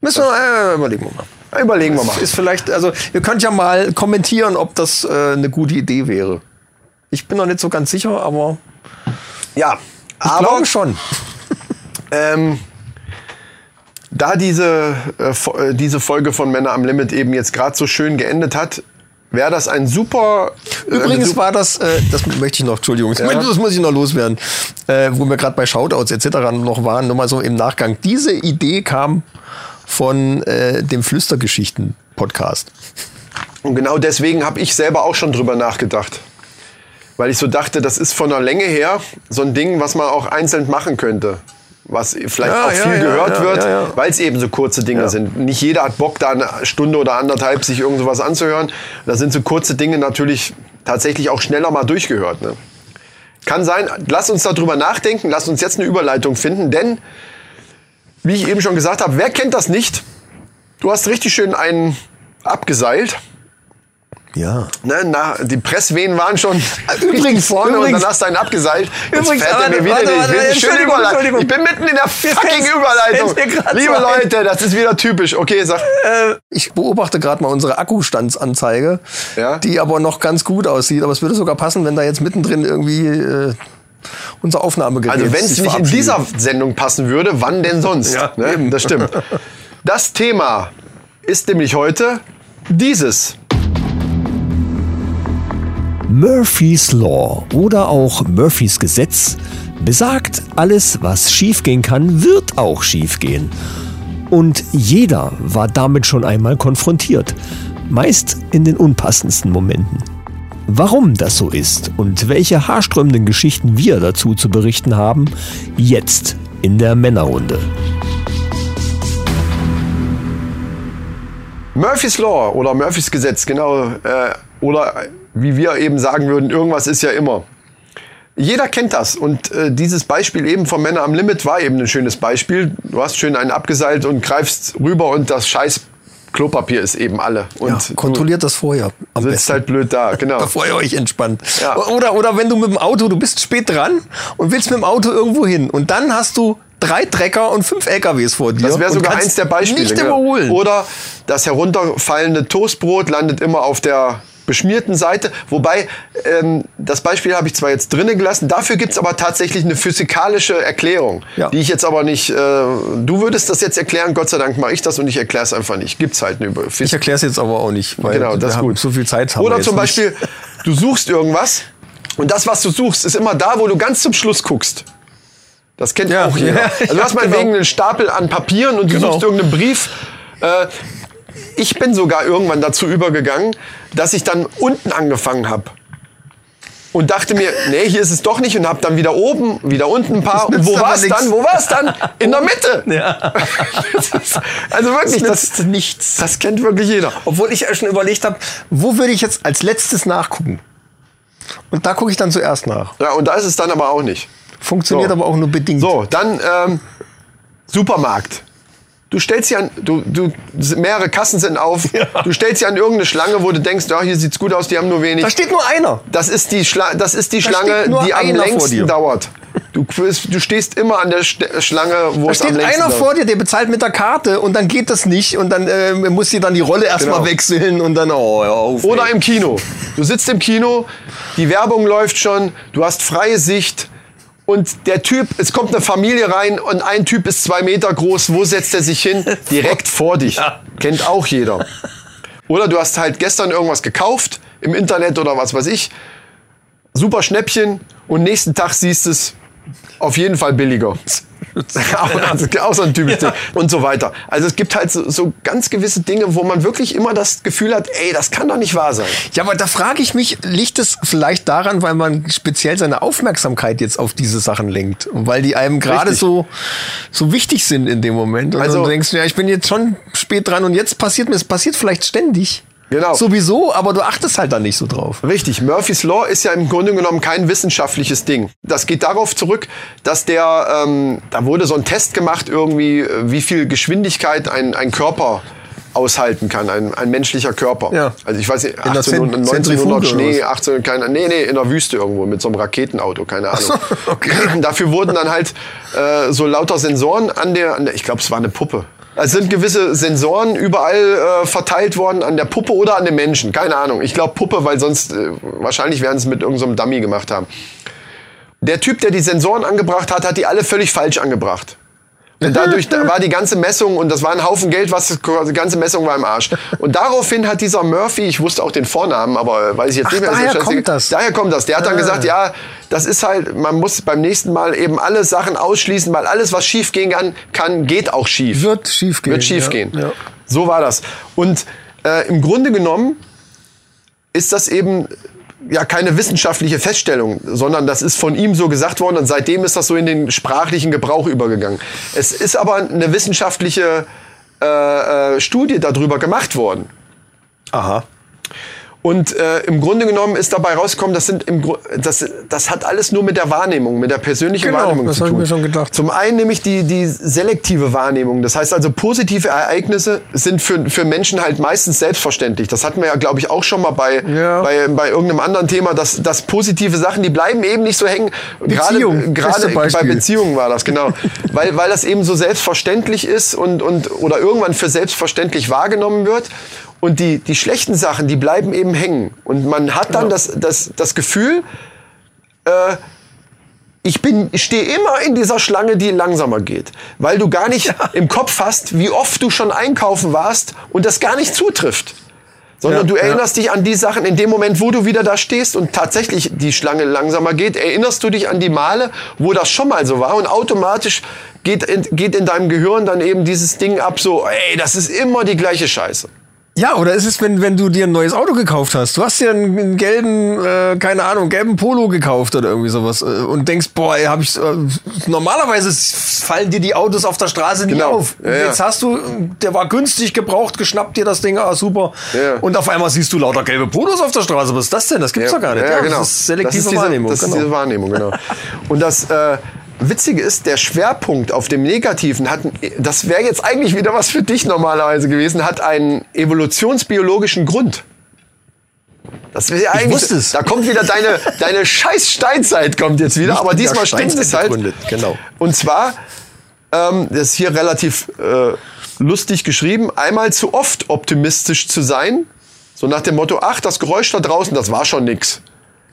Müssen wir, äh, überlegen wir mal. Überlegen wir mal. Ist vielleicht, also ihr könnt ja mal kommentieren, ob das äh, eine gute Idee wäre. Ich bin noch nicht so ganz sicher, aber Ja, ich aber glaube schon. [laughs] ähm, da diese, äh, äh, diese Folge von Männer am Limit eben jetzt gerade so schön geendet hat, wäre das ein super. eine Übrigens super- war das, äh, das möchte ich noch, Entschuldigung, das muss ich noch loswerden, äh, wo wir gerade bei Shoutouts etc. noch waren, nur mal so im Nachgang. Diese Idee kam von äh, dem Flüstergeschichten-Podcast. Und genau deswegen habe ich selber auch schon drüber nachgedacht. Weil ich so dachte, das ist von der Länge her so ein Ding, was man auch einzeln machen könnte. Was vielleicht Ja, auch viel ja, gehört ja, wird, weil es eben so kurze Dinge sind. Nicht jeder hat Bock, da eine Stunde oder anderthalb sich irgend sowas anzuhören. Da sind so kurze Dinge natürlich tatsächlich auch schneller mal durchgehört. Ne? Kann sein, lass uns darüber nachdenken, lass uns jetzt eine Überleitung finden, denn, wie ich eben schon gesagt habe, wer kennt das nicht? Du hast richtig schön einen abgeseilt. Ja. Ne, na, die Presswehen waren schon [laughs] Übrigens, vorne und übrigens- dann hast du einen abgeseilt. Jetzt Übrigens, fährt er warte, mir wieder warte, warte, schöne Entschuldigung. Entschuldigung. Ich bin mitten in der fucking Überleitung. Liebe so. Leute, das ist wieder typisch. Okay, sag. Ich beobachte gerade mal unsere Akkustandsanzeige, Ja. die aber noch ganz gut aussieht. Aber es würde sogar passen, wenn da jetzt mittendrin irgendwie äh, unser Aufnahmegerät. Also wenn es nicht in dieser Sendung passen würde, wann denn sonst? Ja, ne? eben. Das stimmt. [laughs] Das Thema ist nämlich heute dieses. Murphy's Law oder auch Murphys Gesetz besagt, alles, was schiefgehen kann, wird auch schiefgehen. Und jeder war damit schon einmal konfrontiert, meist in den unpassendsten Momenten. Warum das so ist und welche haarströmenden Geschichten wir dazu zu berichten haben, jetzt in der Männerrunde. Murphy's Law oder Murphys Gesetz, genau. Äh, oder wie wir eben sagen würden, irgendwas ist ja immer. Jeder kennt das und äh, dieses Beispiel eben von Männer am Limit war eben ein schönes Beispiel. Du hast schön einen abgeseilt und greifst rüber und das scheiß Klopapier ist eben alle. Und Ja, kontrolliert das vorher. Am sitzt besten. halt blöd da, genau. [laughs] Bevor ihr euch entspannt. Ja. Oder, oder wenn du mit dem Auto, du bist spät dran und willst mit dem Auto irgendwo hin. Und dann hast du drei Trecker und fünf LKWs vor dir. Das wäre sogar eins der Beispiele. Nicht überholen. Oder das herunterfallende Toastbrot landet immer auf der beschmierten Seite. Wobei, ähm, das Beispiel habe ich zwar jetzt drinnen gelassen, dafür gibt es aber tatsächlich eine physikalische Erklärung, Ja. die ich jetzt aber nicht, äh, du würdest das jetzt erklären, Gott sei Dank mache ich das und ich erkläre es einfach nicht. Gibt's halt eine ich Physik. erkläre es jetzt aber auch nicht, weil Genau, das wir gut. so viel Zeit haben wir Oder zum nicht. Beispiel, du suchst irgendwas und das, was du suchst, ist immer da, wo du ganz zum Schluss guckst. Das kennt Ja, auch jeder. [laughs] ja, also du hast mal genau. wegen einen Stapel an Papieren und du Genau. suchst irgendeinen Brief. Äh, ich bin sogar irgendwann dazu übergegangen, dass ich dann unten angefangen habe. Und dachte mir, nee, hier ist es doch nicht und habe dann wieder oben, wieder unten ein paar. Und wo war es dann? Wo war es dann? In der Mitte. [laughs] Ja. Ist, [laughs] also wirklich, Das das, nichts. das kennt wirklich jeder. Obwohl ich schon überlegt habe, wo würde ich jetzt als letztes nachgucken? Und da gucke ich dann zuerst nach. Ja, und da ist es dann aber auch nicht. Funktioniert So. aber auch nur bedingt. So, dann ähm, Supermarkt. Du stellst dir an, du, du, mehrere Kassen sind auf. Du stellst dir an irgendeine Schlange, wo du denkst, ja, hier sieht's gut aus, die haben nur wenig. Da steht nur einer. Das ist die, Schla das ist die Da Schlange, steht die am einer längsten dauert. Du, du stehst immer an der Schlange, wo Da es am steht längsten einer dauert. vor dir, der bezahlt mit der Karte und dann geht das nicht und dann äh, muss sie dann die Rolle erstmal Genau. wechseln und dann, oh, hör auf. Oder ey. im Kino. Du sitzt im Kino, die Werbung läuft schon, du hast freie Sicht und der Typ, es kommt eine Familie rein und ein Typ ist zwei Meter groß. Wo setzt er sich hin? [laughs] Direkt vor dich. Ja. Kennt auch jeder. Oder du hast halt gestern irgendwas gekauft im Internet oder was weiß ich. Super Schnäppchen und nächsten Tag siehst es auf jeden Fall billiger. [laughs] auch, auch so ein typisches Ding. Und so weiter. Also es gibt halt so, so ganz gewisse Dinge, wo man wirklich immer das Gefühl hat, ey, das kann doch nicht wahr sein. Ja, aber da frage ich mich, liegt es vielleicht daran, weil man speziell seine Aufmerksamkeit jetzt auf diese Sachen lenkt und weil die einem gerade so so wichtig sind in dem Moment und Also- du denkst, ja, ich bin jetzt schon spät dran und jetzt passiert mir, es passiert vielleicht ständig. Genau. Sowieso, aber du achtest halt da nicht so drauf. Richtig, Murphy's Law ist ja im Grunde genommen kein wissenschaftliches Ding. Das geht darauf zurück, dass der, ähm, da wurde so ein Test gemacht, irgendwie, äh, wie viel Geschwindigkeit ein, ein Körper aushalten kann, ein, ein menschlicher Körper. Ja. Also ich weiß nicht, In der 1800, Zent- 1900 Zentrifuge Schnee, oder 18, keine, nee, nee, in der Wüste irgendwo mit so einem Raketenauto, keine Ahnung. so, [laughs] okay. [clears throat] Dafür wurden dann halt äh, so lauter Sensoren an der, an der ich glaube, es war eine Puppe. Es sind gewisse Sensoren überall äh, verteilt worden an der Puppe oder an den Menschen. Keine Ahnung. Ich glaube Puppe, weil sonst äh, wahrscheinlich werden sie es mit irgendeinem so Dummy gemacht haben. Der Typ, der die Sensoren angebracht hat, hat die alle völlig falsch angebracht. Und dadurch da war die ganze Messung, und das war ein Haufen Geld, was die ganze Messung war im Arsch. Und daraufhin hat dieser Murphy, ich wusste auch den Vornamen, aber weiß ich jetzt Ach, nicht mehr. daher scheißegal. kommt das. Daher kommt das. Der hat dann Ah. gesagt, ja, das ist halt, man muss beim nächsten Mal eben alle Sachen ausschließen, weil alles, was schief gehen kann, kann geht auch schief. Wird schief gehen. Wird schief ja. gehen. Ja. So war das. Und äh, im Grunde genommen ist das eben ja keine wissenschaftliche Feststellung, sondern das ist von ihm so gesagt worden und seitdem ist das so in den sprachlichen Gebrauch übergegangen. Es ist aber eine wissenschaftliche äh, äh, Studie darüber gemacht worden. Aha. Und äh, im Grunde genommen ist dabei rausgekommen, das, sind im, Gru- das, das hat alles nur mit der Wahrnehmung, mit der persönlichen Genau, Wahrnehmung das zu hab ich tun. mir schon gedacht. Zum einen nämlich die, die selektive Wahrnehmung. Das heißt also, positive Ereignisse sind für, für Menschen halt meistens selbstverständlich. Das hatten wir ja, glaube ich, auch schon mal bei, Ja. bei, bei irgendeinem anderen Thema, dass, dass positive Sachen, die bleiben eben nicht so hängen. Beziehung, Gerade, beste gerade bei. Beziehungen war das, genau. [laughs] weil, weil das eben so selbstverständlich ist und, und, oder irgendwann für selbstverständlich wahrgenommen wird. Und die, die schlechten Sachen, die bleiben eben hängen. Und man hat dann das, das, das Gefühl, äh, ich bin, ich stehe immer in dieser Schlange, die langsamer geht, weil du gar nicht im Kopf hast, wie oft du schon einkaufen warst und das gar nicht zutrifft. Sondern Ja, du ja. erinnerst dich an die Sachen in dem Moment, wo du wieder da stehst und tatsächlich die Schlange langsamer geht, erinnerst du dich an die Male, wo das schon mal so war und automatisch geht in, geht in deinem Gehirn dann eben dieses Ding ab, so, ey, das ist immer die gleiche Scheiße. Ja, oder ist es, wenn, wenn du dir ein neues Auto gekauft hast? Du hast dir einen, einen gelben, äh, keine Ahnung, gelben Polo gekauft oder irgendwie sowas äh, und denkst, boah, ey, hab ich äh, normalerweise fallen dir die Autos auf der Straße nie Genau. auf. Ja, ja. Jetzt hast du, der war günstig gebraucht, geschnappt dir das Ding, ah, super. Ja. Und auf einmal siehst du lauter gelbe Polos auf der Straße. Was ist das denn? Das gibt's doch gar nicht. Ja, genau. Das ist selektive das ist diese, Wahrnehmung. Das genau. ist diese Wahrnehmung, genau. Und das äh, Witzige ist, der Schwerpunkt auf dem Negativen hat, das wäre jetzt eigentlich wieder was für dich normalerweise gewesen, hat einen evolutionsbiologischen Grund. Das wäre eigentlich, wusste es. da kommt wieder deine, deine scheiß Steinzeit kommt jetzt wieder, Nicht aber diesmal stimmt es halt. begründet, genau. Und zwar, ähm, das ist hier relativ äh, lustig geschrieben, einmal zu oft optimistisch zu sein, so nach dem Motto, ach, das Geräusch da draußen, das war schon nix.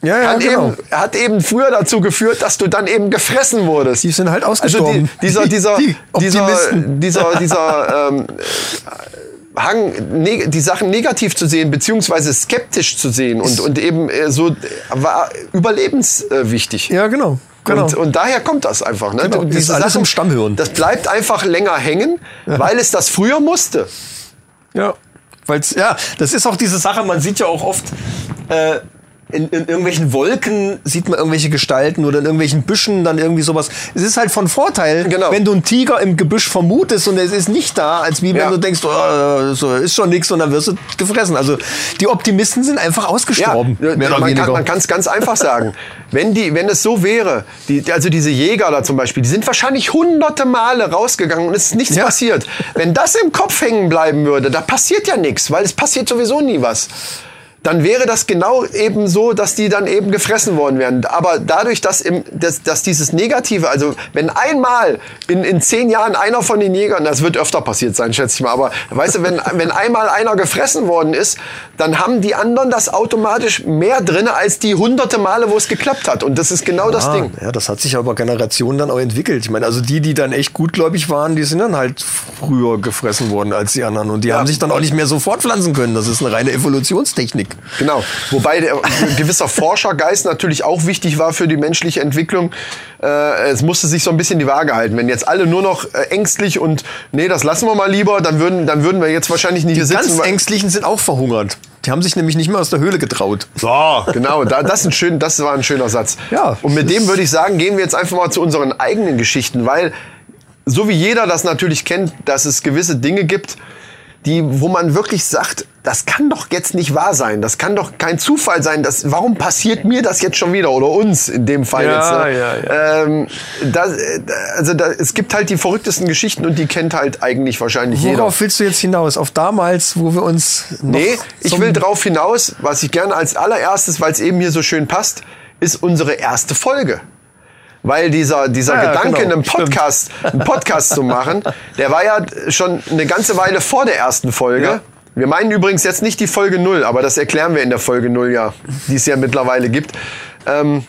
Ja, ja, Kann genau. eben, hat eben früher dazu geführt, dass du dann eben gefressen wurdest. Die sind halt also die, ausgestorben. dieser, dieser, Die dieser, dieser, [laughs] dieser ähm, Hang, neg die Sachen negativ zu sehen, beziehungsweise skeptisch zu sehen und, und eben äh, so äh, war überlebenswichtig. Ja, genau. genau. Und, und daher kommt das einfach. Ne? Genau, ist alles im Stammhirn. Das bleibt einfach länger hängen, weil es das früher musste. Ja, weil's, ja, das ist auch diese Sache, man sieht ja auch oft äh, in, in irgendwelchen Wolken sieht man irgendwelche Gestalten oder in irgendwelchen Büschen dann irgendwie sowas. Es ist halt von Vorteil, Genau. wenn du einen Tiger im Gebüsch vermutest und es ist nicht da, als wie wenn Ja. du denkst, oh, so ist schon nichts und dann wirst du gefressen. Also die Optimisten sind einfach ausgestorben, Ja, mehr oder man, weniger. kann, man kann es ganz einfach sagen. Wenn, die, wenn es so wäre, die, also diese Jäger da zum Beispiel, die sind wahrscheinlich hunderte Male rausgegangen und es ist nichts Ja. passiert. Wenn das im Kopf hängen bleiben würde, da passiert ja nichts, weil es passiert sowieso nie was. Dann wäre das genau eben so, dass die dann eben gefressen worden wären. Aber dadurch, dass, im, dass, dass dieses Negative, also wenn einmal in, in zehn Jahren einer von den Jägern, das wird öfter passiert sein, schätze ich mal, aber weißt du, wenn, wenn einmal einer gefressen worden ist, dann haben die anderen das automatisch mehr drin als die hunderte Male, wo es geklappt hat. Und das ist genau das Ah, Ding. Ja, das hat sich aber Generationen dann auch entwickelt. Ich meine, also die, die dann echt gutgläubig waren, die sind dann halt früher gefressen worden als die anderen. Und die haben sich dann auch nicht mehr so fortpflanzen können. Das ist eine reine Evolutionstechnik. Genau. Wobei der ein gewisser Forschergeist [laughs] natürlich auch wichtig war für die menschliche Entwicklung. Äh, es musste sich so ein bisschen die Waage halten. Wenn jetzt alle nur noch äh, ängstlich und nee, das lassen wir mal lieber, dann würden, dann würden wir jetzt wahrscheinlich nicht hier sitzen. Ganz weil- Ängstlichen sind auch verhungert. Die haben sich nämlich nicht mehr aus der Höhle getraut. So, genau, da, das, schön, das war ein schöner Satz. Ja, Und mit dem würde ich sagen, gehen wir jetzt einfach mal zu unseren eigenen Geschichten, weil so wie jeder das natürlich kennt, dass es gewisse Dinge gibt, die, wo man wirklich sagt, das kann doch jetzt nicht wahr sein, das kann doch kein Zufall sein, das, warum passiert mir das jetzt schon wieder oder uns in dem Fall Ja, jetzt? Ne? ja, Ähm, das, also da, es gibt halt die verrücktesten Geschichten und die kennt halt eigentlich wahrscheinlich jeder. Worauf willst du jetzt hinaus? Auf damals, wo wir uns noch Nee, ich will drauf hinaus, was ich gerne als allererstes, weil es eben hier so schön passt, ist unsere erste Folge. Weil dieser, dieser ja, Gedanke, genau, einen Podcast, einen Podcast zu machen, der war ja schon eine ganze Weile vor der ersten Folge. Ja. Wir meinen übrigens jetzt nicht die Folge 0, aber das erklären wir in der Folge 0 ja, die es ja mittlerweile gibt. Ähm,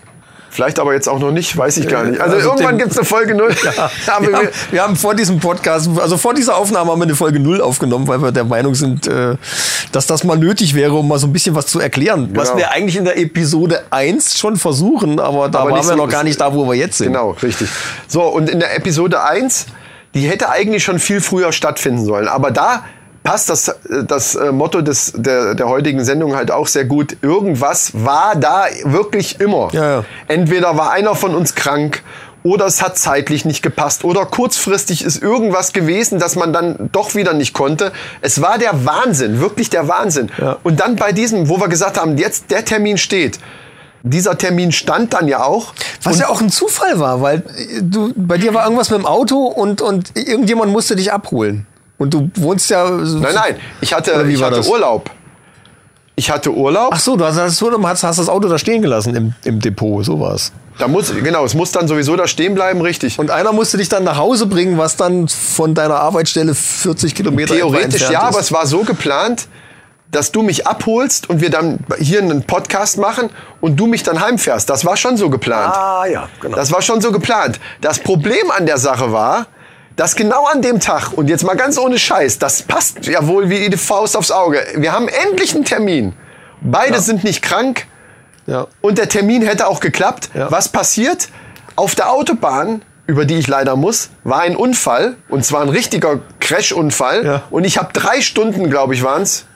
vielleicht aber jetzt auch noch nicht, weiß ich gar nicht. Also, Also irgendwann gibt es eine Folge 0. [laughs] [laughs] aber Wir haben, wir, haben vor diesem Podcast, also vor dieser Aufnahme haben wir eine Folge 0 aufgenommen, weil wir der Meinung sind, äh, dass das mal nötig wäre, um mal so ein bisschen was zu erklären. Was Genau. wir eigentlich in der Episode 1 schon versuchen, aber da Aber waren wir so- noch gar nicht da, wo wir jetzt sind. Genau, richtig. So, und in der Episode 1, die hätte eigentlich schon viel früher stattfinden sollen. Aber da passt das, das äh, Motto des, der, der heutigen Sendung halt auch sehr gut. Irgendwas war da wirklich immer. Ja, ja. Entweder war einer von uns krank oder es hat zeitlich nicht gepasst oder kurzfristig ist irgendwas gewesen, dass man dann doch wieder nicht konnte. Es war der Wahnsinn, wirklich der Wahnsinn. Ja. Und dann bei diesem, wo wir gesagt haben, jetzt der Termin steht. Dieser Termin stand dann ja auch. Was ja auch ein Zufall war, weil äh, du, bei dir war irgendwas mit dem Auto und, und irgendjemand musste dich abholen. Und du wohnst ja. Nein, nein, ich hatte, ich hatte das? Urlaub. Ich hatte Urlaub. Ach so, du hast, hast, hast, hast das Auto da stehen gelassen im, im Depot, so war's. Da muss, genau, es muss dann sowieso da stehen bleiben, richtig. Und einer musste dich dann nach Hause bringen, was dann von deiner Arbeitsstelle 40 Kilometer Theoretisch ja, ist. aber es war so geplant, dass du mich abholst und wir dann hier einen Podcast machen und du mich dann heimfährst. Das war schon so geplant. Ah, ja, genau. Das war schon so geplant. Das Problem an der Sache war, dass genau an dem Tag, und jetzt mal ganz ohne Scheiß, das passt ja wohl wie die Faust aufs Auge. Wir haben endlich einen Termin. Beide sind nicht krank Ja. und der Termin hätte auch geklappt. Ja. Was passiert? Auf der Autobahn, über die ich leider muss, war ein Unfall. Und zwar ein richtiger Crash-Unfall. Ja. Und ich habe drei Stunden, glaube ich, waren's.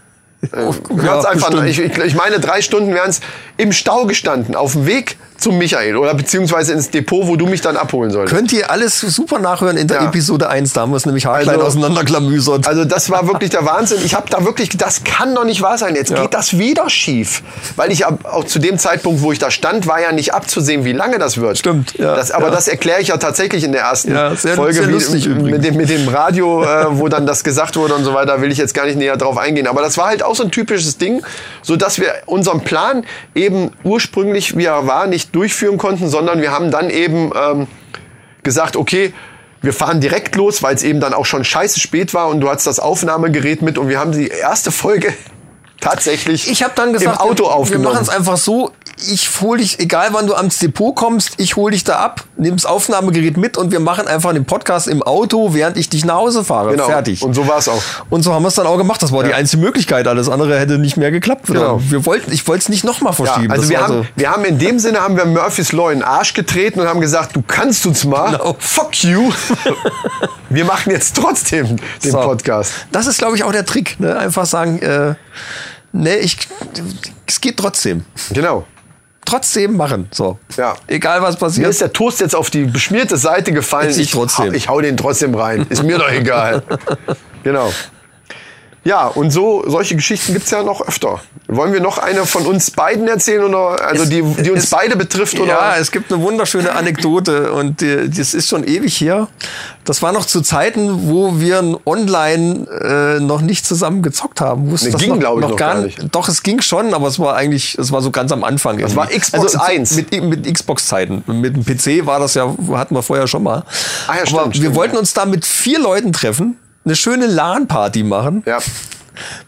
Ja, Ganz einfach, bestimmt. ich, ich, ich meine, drei Stunden wären es im Stau gestanden, auf dem Weg zum Michael oder beziehungsweise ins Depot, wo du mich dann abholen solltest. Könnt ihr alles super nachhören in der Ja. Episode 1. Da haben wir es nämlich haarklein Also- auseinanderklamüsert. Also das war wirklich der Wahnsinn. Ich habe da wirklich, das kann doch nicht wahr sein. Jetzt Ja. geht das wieder schief, weil ich auch zu dem Zeitpunkt, wo ich da stand, war ja nicht abzusehen, wie lange das wird. Stimmt, ja, Das, aber das erkläre ich ja tatsächlich in der ersten sehr- Folge sehr wie- lustig übrigens. mit dem mit dem Radio, äh, wo dann das gesagt wurde und so weiter. Will ich jetzt gar nicht näher drauf eingehen. Aber das war halt auch so ein typisches Ding, so dass wir unseren Plan eben ursprünglich, wie er war, nicht durchführen konnten, sondern wir haben dann eben ähm, gesagt, okay, wir fahren direkt los, weil es eben dann auch schon scheiße spät war und du hattest das Aufnahmegerät mit und wir haben die erste Folge [laughs] tatsächlich Ich habe dann gesagt, im Auto wir, wir aufgenommen. machen es einfach so. Ich hol dich, egal wann du ans Depot kommst, ich hol dich da ab, nimm das Aufnahmegerät mit und wir machen einfach den Podcast im Auto, während ich dich nach Hause fahre. genau. Fertig. Und so war es auch. Und so haben wir es dann auch gemacht. Das war die einzige Möglichkeit. Alles andere hätte nicht mehr geklappt. Genau. Wir wollten, ich wollte es nicht nochmal Ja, verschieben. also Das wir haben, wir haben in dem Sinne haben wir Murphys Law in den Arsch getreten und haben gesagt, du kannst uns mal. Genau. Fuck you. [laughs] wir machen jetzt trotzdem den So. Podcast. Das ist, glaube ich, auch der Trick. Ne? Einfach sagen, äh, nee, ich, es geht trotzdem. Genau. Trotzdem machen. So. Ja. Egal was Mir passiert. ist der Toast jetzt auf die beschmierte Seite gefallen. Ess ich trotzdem. Ich hau den trotzdem rein. Ist mir doch egal. [laughs] Genau. Ja, und so solche Geschichten gibt's ja noch öfter. Wollen wir noch eine von uns beiden erzählen oder also die, die uns es- beide betrifft oder? Ja, es gibt eine wunderschöne Anekdote und die, das ist schon ewig her. Das war noch zu Zeiten, wo wir online äh, noch nicht zusammen gezockt haben. Wusstest Nee, das ging, glaub ich, noch gar nicht. Doch, es ging schon, aber es war eigentlich, es war so ganz am Anfang. Das war Xbox 1. Mit, mit Xbox-Zeiten. Mit dem PC war das ja, hatten wir vorher schon mal. Ah ja, aber stimmt, wir stimmt, wollten ja. uns da mit vier Leuten treffen, eine schöne LAN-Party machen Ja.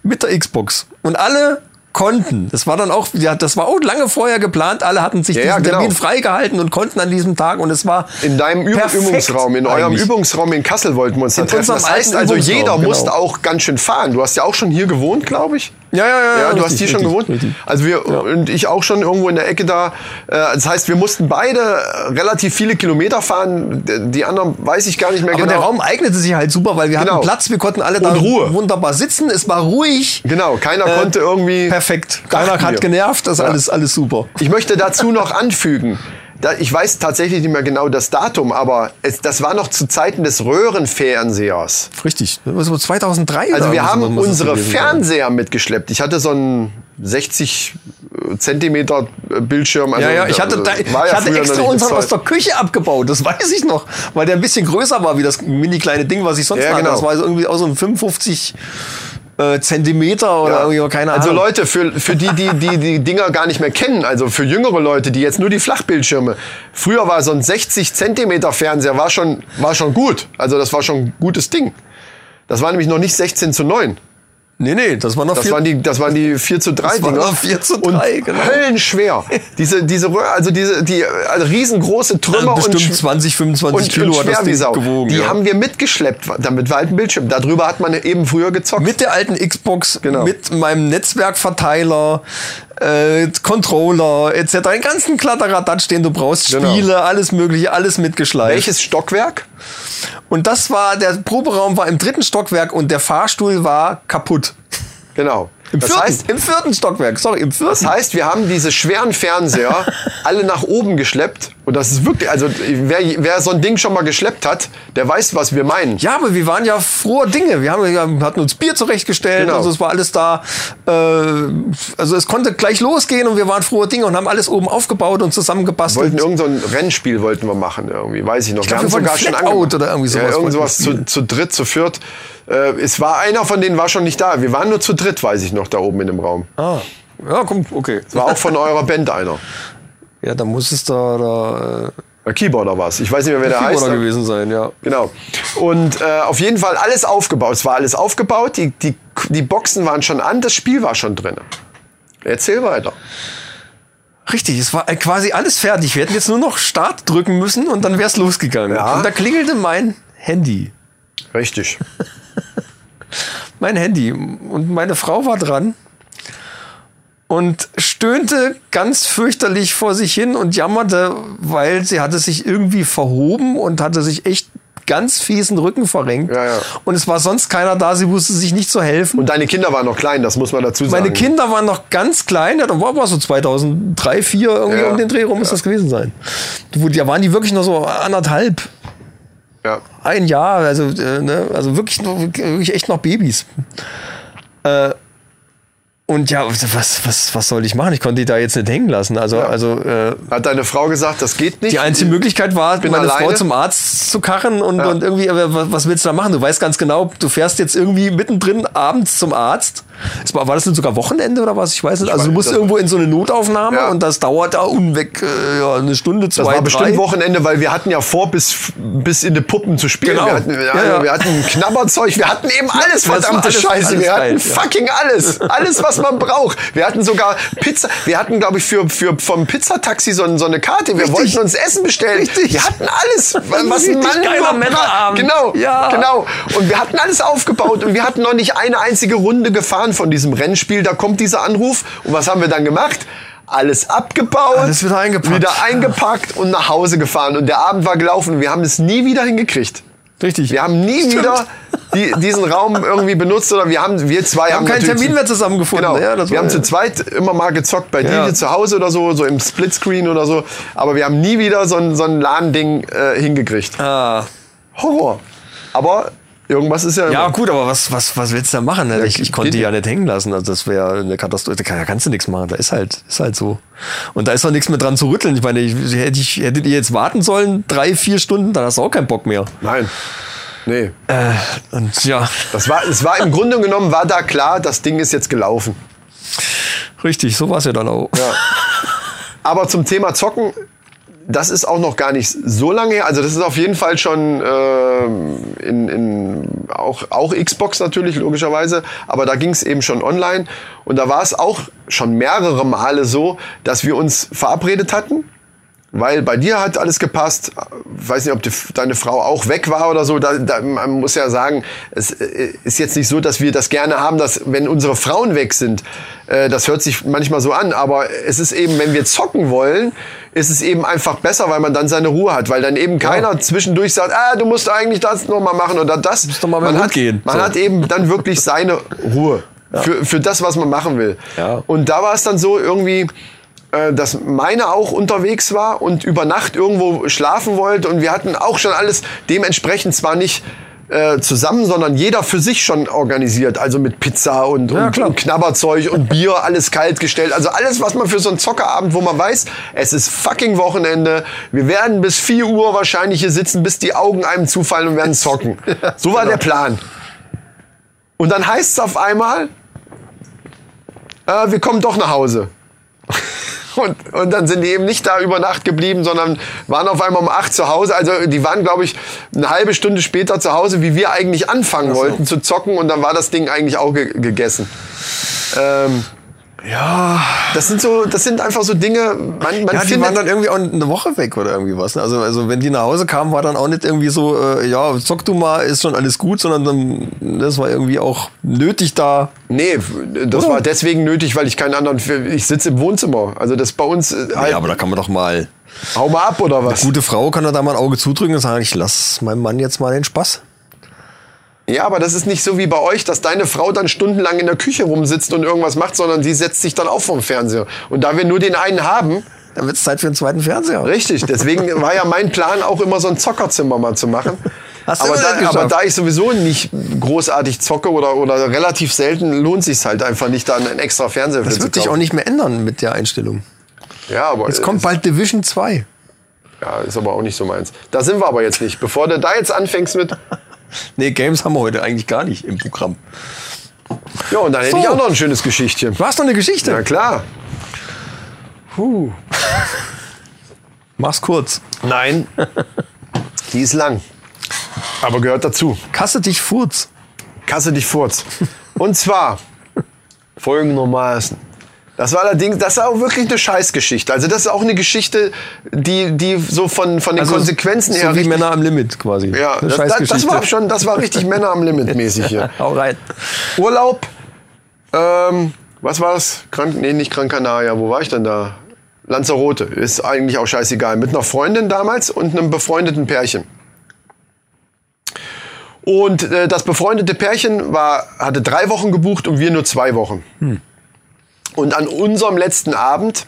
mit der Xbox. Und alle konnten. Das war dann auch, ja, das war auch lange vorher geplant. Alle hatten sich Ja, diesen ja, genau. Termin freigehalten und konnten an diesem Tag. Und es war In deinem Üb Übungsraum, in eurem eigentlich. Übungsraum in Kassel wollten wir uns da treffen. Das heißt also, jeder genau. musste auch ganz schön fahren. Du hast ja auch schon hier gewohnt, glaube ich. Ja, ja, ja. Ja, du richtig, hast hier schon gewohnt. richtig. Also wir und ich auch schon irgendwo in der Ecke da. Äh, Das heißt, wir mussten beide relativ viele Kilometer fahren. Die anderen weiß ich gar nicht mehr Aber genau. der Raum eignete sich halt super, weil wir Genau. hatten Platz, wir konnten alle da Und Ruhe. wunderbar sitzen. Es war ruhig. Genau, keiner Äh, konnte irgendwie. Perfekt. Keiner hat genervt, das ist Ja. alles, alles super. Ich möchte dazu noch anfügen. Da, ich weiß tatsächlich nicht mehr genau das Datum, aber es, das war noch zu Zeiten des Röhrenfernsehers. Richtig. Das war 2003 Also wir so, haben unsere gewesen sein. Fernseher mitgeschleppt. Ich hatte so einen 60 Zentimeter Bildschirm. Also Ja, ja, ich hatte, da, war ich ja hatte extra unseren aus der Küche abgebaut, das [laughs] weiß ich noch, weil der ein bisschen größer war wie das mini kleine Ding, was ich sonst Ja, hatte. genau. Das war so irgendwie auch so ein 55 äh, Zentimeter oder Ja. keine Also Ahnung. Leute, für, für die, die, die die Dinger gar nicht mehr kennen, also für jüngere Leute, die jetzt nur die Flachbildschirme, früher war so ein 60 Zentimeter Fernseher, war schon, war schon gut. Also das war schon ein gutes Ding. Das war nämlich noch nicht 16 zu 9. Nee, nee, das war noch Das viel. waren die, das waren die 4 zu 3 Das waren Dinger. noch 4 zu 3, und genau. Höllenschwer. [laughs] diese, diese, also diese, die also riesengroße Trümmer Also bestimmt und, sch- 20, 25 und, Kilo und hat das Ding gewogen. Die ja. haben wir mitgeschleppt, damit war halt ein Bildschirm. Darüber hat man eben früher gezockt. mit der alten Xbox, Genau. mit meinem Netzwerkverteiler, äh, Controller etc. Den ganzen Kladderadatsch, den du brauchst, Genau. Spiele, alles mögliche, alles mitgeschleift. Welches Stockwerk? Und das war, der Proberaum war im dritten Stockwerk und der Fahrstuhl war kaputt. Genau. Im, das vierten, heißt, Im vierten Stockwerk, sorry, im vierten. Das heißt, wir haben diese schweren Fernseher [laughs] alle nach oben geschleppt. Und das ist wirklich, also wer, wer so ein Ding schon mal geschleppt hat, der weiß, was wir meinen. ja, aber wir waren ja frohe Dinge. Wir, haben, wir hatten uns Bier zurechtgestellt, Genau. also es war alles da. Äh, also es konnte gleich losgehen und wir waren frohe Dinge und haben alles oben aufgebaut und Wir zusammengebastelt. wollten irgend so ein Rennspiel wollten wir machen irgendwie, weiß ich noch. glaub, wir wollten Flatout angemacht. oder irgendwie sowas Ja, irgend wollten wir sowas zu, zu dritt, zu viert. Äh, es war einer von denen war schon nicht da. Wir waren nur zu dritt, weiß ich noch, da oben in dem Raum. Ah, ja, komm, okay. War auch von eurer Band einer. [laughs] Ja, da muss es da, da äh, Äh, Keyboarder war es. Ich weiß nicht mehr, wer der heißt. Keyboarder gewesen sein, ja. Genau. Und äh, auf jeden Fall alles aufgebaut. Es war alles aufgebaut, die, die, die Boxen waren schon an, das Spiel war schon drin. Erzähl weiter. Richtig, es war äh, quasi alles fertig. Wir hätten jetzt nur noch Start drücken müssen und dann wäre es losgegangen. Ja. Und da klingelte mein Handy. Richtig. [laughs] Mein Handy. Und meine Frau war dran und stöhnte ganz fürchterlich vor sich hin und jammerte, weil sie hatte sich irgendwie verhoben und hatte sich echt ganz fiesen Rücken verrenkt. Ja, ja. Und es war sonst keiner da, sie wusste sich nicht zu helfen. Und deine Kinder waren noch klein, das muss man dazu sagen. Meine Kinder waren noch ganz klein, ja, da war aber so 2003, 2004 irgendwie um den Dreh rum muss das gewesen sein. Da waren die wirklich noch so anderthalb, Ja. Ein Jahr, also, äh, ne, also wirklich, wirklich echt noch Babys. Äh, und ja, was, was, was soll ich machen? Ich konnte die da jetzt nicht hängen lassen. Also, Ja. also äh, Hat deine Frau gesagt, das geht nicht? die einzige Möglichkeit war, meine Frau alleine. zum Arzt zu karren und, Ja. und irgendwie, aber wa- was willst du da machen? Du weißt ganz genau, du fährst jetzt irgendwie mittendrin abends zum Arzt. War, das denn sogar Wochenende oder was? Ich weiß nicht. Also du musst irgendwo in so eine Notaufnahme Ja. und das dauert da unweg äh, ja, eine Stunde, zwei, Das war bestimmt drei. Wochenende, weil wir hatten ja vor, bis, bis in die Puppen zu spielen. Genau. Wir, hatten, Ja, ja. wir hatten Knabberzeug, wir hatten eben alles, verdammte alles- Scheiße. alles wir geil, hatten ja. fucking alles. Alles, was man braucht. Wir hatten sogar Pizza. Wir hatten, glaube ich, für, für, vom Pizzataxi so, so eine Karte. Wir Richtig. wollten uns Essen bestellen. Richtig. Wir hatten alles. Was ein Mann geiler Männerabend. Genau, Ja. genau. Und wir hatten alles aufgebaut und wir hatten noch nicht eine einzige Runde gefahren von diesem Rennspiel. Da kommt dieser Anruf. Und was haben wir dann gemacht? Alles abgebaut, Alles wieder eingepackt. wieder eingepackt und nach Hause gefahren. Und der Abend war gelaufen und wir haben es nie wieder hingekriegt. Richtig. Wir haben nie Stimmt. wieder die, diesen Raum irgendwie benutzt oder wir haben, wir zwei Wir haben keinen Termin mehr zusammengefunden. Genau. Ja, wir war- haben zu zweit immer mal gezockt bei Ja. dir zu Hause oder so, so im Splitscreen oder so. Aber wir haben nie wieder so ein, so ein LAN-Ding äh, hingekriegt. Ah. Horror. Aber irgendwas ist ja Ja, immer. gut, aber was, was, was willst du da machen? ne? ich, ich konnte die ja nicht hängen lassen. Also das wäre eine Katastrophe. Da kann- da kannst du nichts machen. Da ist halt, ist halt so. Und da ist doch nichts mehr dran zu rütteln. Ich meine, ich, hätte ich, hättet ihr jetzt warten sollen, drei, vier Stunden, dann hast du auch keinen Bock mehr. Nein. Nee. Äh, und ja, Das war, es war im Grunde genommen war da klar, das Ding ist jetzt gelaufen. richtig, so war es ja dann auch. Ja. Aber zum Thema Zocken, das ist auch noch gar nicht so lange her. Also das ist auf jeden Fall schon ähm, in, in auch, auch Xbox natürlich, logischerweise. Aber da ging es eben schon online. Und da war es auch schon mehrere Male so, dass wir uns verabredet hatten. Weil bei dir hat alles gepasst. Weiß nicht, ob die, deine Frau auch weg war oder so. Da, da, man muss ja sagen, es äh, ist jetzt nicht so, dass wir das gerne haben, dass wenn unsere Frauen weg sind, äh, das hört sich manchmal so an. Aber es ist eben, wenn wir zocken wollen, ist es eben einfach besser, weil man dann seine Ruhe hat. Weil dann eben keiner zwischendurch sagt, ah, du musst eigentlich das noch mal machen oder das. Musst doch mal man hat, gehen. Man So. hat eben dann wirklich seine Ruhe. Für, für das, was man machen will. Ja. Und da war es dann so irgendwie, äh, dass meine auch unterwegs war und über Nacht irgendwo schlafen wollte. Und wir hatten auch schon alles dementsprechend zwar nicht äh, zusammen, sondern jeder für sich schon organisiert. Also mit Pizza und, Ja, und, Knabberzeug und Bier, alles kalt gestellt. Also alles, was man für so einen Zockerabend, wo man weiß, es ist fucking Wochenende. Wir werden bis 4 Uhr wahrscheinlich hier sitzen, bis die Augen einem zufallen und werden [laughs] zocken. So war der Plan. Und dann heißt es auf einmal, äh, wir kommen doch nach Hause. Und, und dann sind die eben nicht da über Nacht geblieben, sondern waren auf einmal um 8 zu Hause. Also die waren, glaube ich, eine halbe Stunde später zu Hause, wie wir eigentlich anfangen wollten zu zocken. Und dann war das Ding eigentlich auch ge gegessen. Ähm, Ja, das sind so, das sind einfach so Dinge. Man, man ja die findet, waren dann irgendwie auch eine Woche weg oder irgendwie was. ne? Also, also wenn die nach Hause kamen, war dann auch nicht irgendwie so, äh, ja, zock du mal, ist schon alles gut, sondern dann, das war irgendwie auch nötig da. nee, das Oder? war deswegen nötig, weil ich keinen anderen. Ich sitze im Wohnzimmer. Also das bei uns. äh, Halt, Ja, aber da kann man doch mal. hau mal ab oder was? Gute Frau kann da mal ein Auge zudrücken und sagen, ich lass meinem Mann jetzt mal den Spaß. Ja, aber das ist nicht so wie bei euch, dass deine Frau dann stundenlang in der Küche rumsitzt und irgendwas macht, sondern die setzt sich dann auch vom Fernseher. Und da wir nur den einen haben, Dann wird es Zeit für einen zweiten Fernseher. richtig, [laughs] deswegen war ja mein Plan auch immer so ein Zockerzimmer mal zu machen. [laughs] Hast du aber, da, aber da ich sowieso nicht großartig zocke oder, oder relativ selten, lohnt sich halt einfach nicht, da einen extra Fernseher Das wird sich auch nicht mehr ändern mit der Einstellung. Ja, aber Jetzt kommt bald Division 2. Ja, ist aber auch nicht so meins. Da sind wir aber jetzt nicht. Bevor du da jetzt anfängst mit, [laughs] Nee, Games haben wir heute eigentlich gar nicht im Programm. ja, und dann hätte So. ich auch noch ein schönes Geschichtchen. Du hast noch eine Geschichte. Na klar. Mach's kurz. Nein, die ist lang. Aber gehört dazu. Kasse dich Furz. Kasse dich Furz. Und zwar folgendermaßen. Das war allerdings, das ist auch wirklich eine Scheißgeschichte. Also das ist auch eine Geschichte, die, die so von, von den Konsequenzen her Also So wie richtig- Männer am Limit quasi. Ja, das, das, das war schon, das war richtig Männer am Limit mäßig hier. [laughs] Hau rein. Urlaub, ähm, was war's? Gran nee, nicht Gran Canaria. Wo war ich denn da? Lanzarote. Ist eigentlich auch scheißegal. Mit einer Freundin damals und einem befreundeten Pärchen. Und äh, das befreundete Pärchen war, hatte drei Wochen gebucht und wir nur zwei Wochen. Und an unserem letzten Abend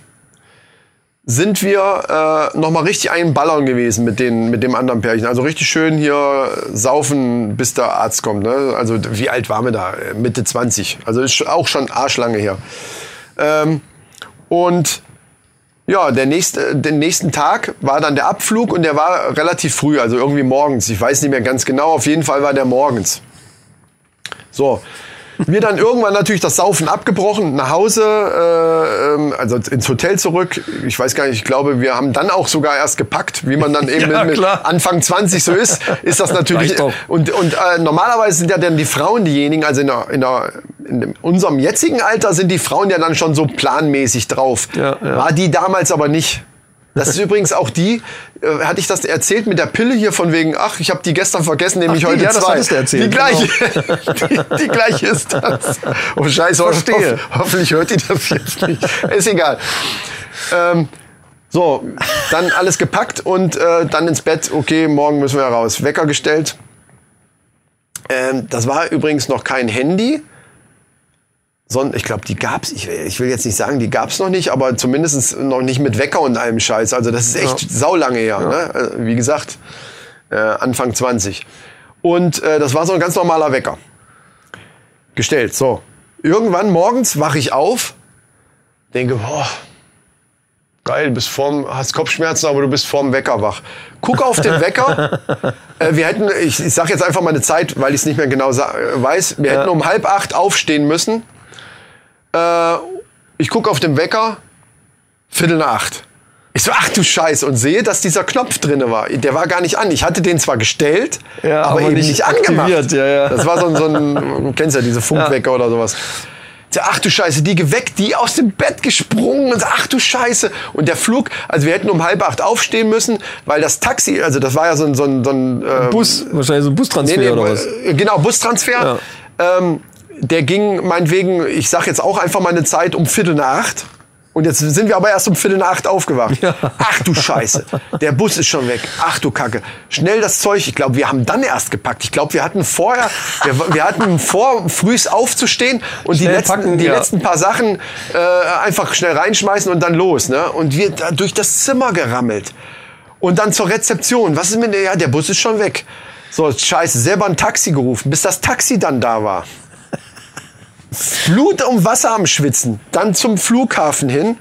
sind wir äh, nochmal richtig einballern gewesen mit, den, mit dem anderen Pärchen. Also richtig schön hier saufen, bis der Arzt kommt. Ne? Also wie alt waren wir da? Mitte 20. Also ist auch schon arschlange her. Ähm, und ja, der nächste, den nächsten Tag war dann der Abflug und der war relativ früh, also irgendwie morgens. Ich weiß nicht mehr ganz genau, auf jeden Fall war der morgens. So. Wir dann irgendwann natürlich das Saufen abgebrochen, nach Hause, äh, ähm, also ins Hotel zurück. Ich weiß gar nicht, ich glaube, wir haben dann auch sogar erst gepackt, wie man dann [laughs] eben Ja, mit, mit. Anfang 20 so ist, ist das [laughs] natürlich. Und, und äh, normalerweise sind ja dann die Frauen diejenigen, also in, der, in, der, in unserem jetzigen Alter sind die Frauen ja dann schon so planmäßig drauf. Ja, ja. War die damals aber nicht. Das ist übrigens auch die, äh, hatte ich das erzählt mit der Pille hier von wegen, ach, ich habe die gestern vergessen, nehme ich heute ja, das zwei. du erzählt, Die gleiche, die, [laughs] die gleiche ist das. Oh Scheiße, Verstehe. hoff, hoffentlich hört die das jetzt nicht. Ist egal. Ähm, so, dann alles gepackt und äh, dann ins Bett. Okay, morgen müssen wir raus. Wecker gestellt. Ähm, das war übrigens noch kein Handy. Sondern, ich glaube, die gab's. Ich, ich will jetzt nicht sagen, die gab's noch nicht, aber zumindest noch nicht mit Wecker und allem Scheiß. Also das ist echt saulange her. Ne? Äh, Wie gesagt, äh, Anfang 20. Und äh, das war so ein ganz normaler Wecker. Gestellt. So. Irgendwann morgens wache ich auf, denke, boah, geil, bist vorm, hast Kopfschmerzen, aber du bist vorm Wecker wach. Guck auf den Wecker. [laughs] äh, wir hätten, ich, ich sage jetzt einfach mal eine Zeit, weil ich es nicht mehr genau weiß. Wir hätten um halb acht aufstehen müssen. Äh, ich gucke auf den Wecker, Viertel nach acht. Ich so, ach du Scheiße, und sehe, dass dieser Knopf drinne war. Der war gar nicht an. Ich hatte den zwar gestellt, Ja, aber, aber eben nicht nicht, angemacht. aktiviert, ja, ja. Das war so ein, so ein [laughs] du kennst ja diese Funkwecker oder sowas. Ich so, Ach du Scheiße, die geweckt, die aus dem Bett gesprungen und so, ach du Scheiße. Und der Flug, also wir hätten um halb acht aufstehen müssen, weil das Taxi, also das war ja so ein, so ein, so ein äh, Bus, wahrscheinlich so ein Bustransfer Nee, nee, oder was? äh, Genau, Bustransfer. Ähm, der ging meinetwegen, ich sag jetzt auch einfach mal eine Zeit um Viertel nach acht. Und jetzt sind wir aber erst um Viertel nach acht aufgewacht. Ach du Scheiße, der Bus ist schon weg. Ach du Kacke. Schnell das Zeug. Ich glaube, wir haben dann erst gepackt. Ich glaube, wir hatten vorher, wir, wir hatten vor, frühs aufzustehen und die, Schnell letzten, packen, die ja. letzten paar Sachen äh, einfach schnell reinschmeißen und dann los. Ne? Und wir da durch das Zimmer gerammelt. Und dann zur Rezeption. Was ist mit der? Ja, der Bus ist schon weg. So, scheiße, selber ein Taxi gerufen, bis das Taxi dann da war. Blut um Wasser am Schwitzen. Dann zum Flughafen hin.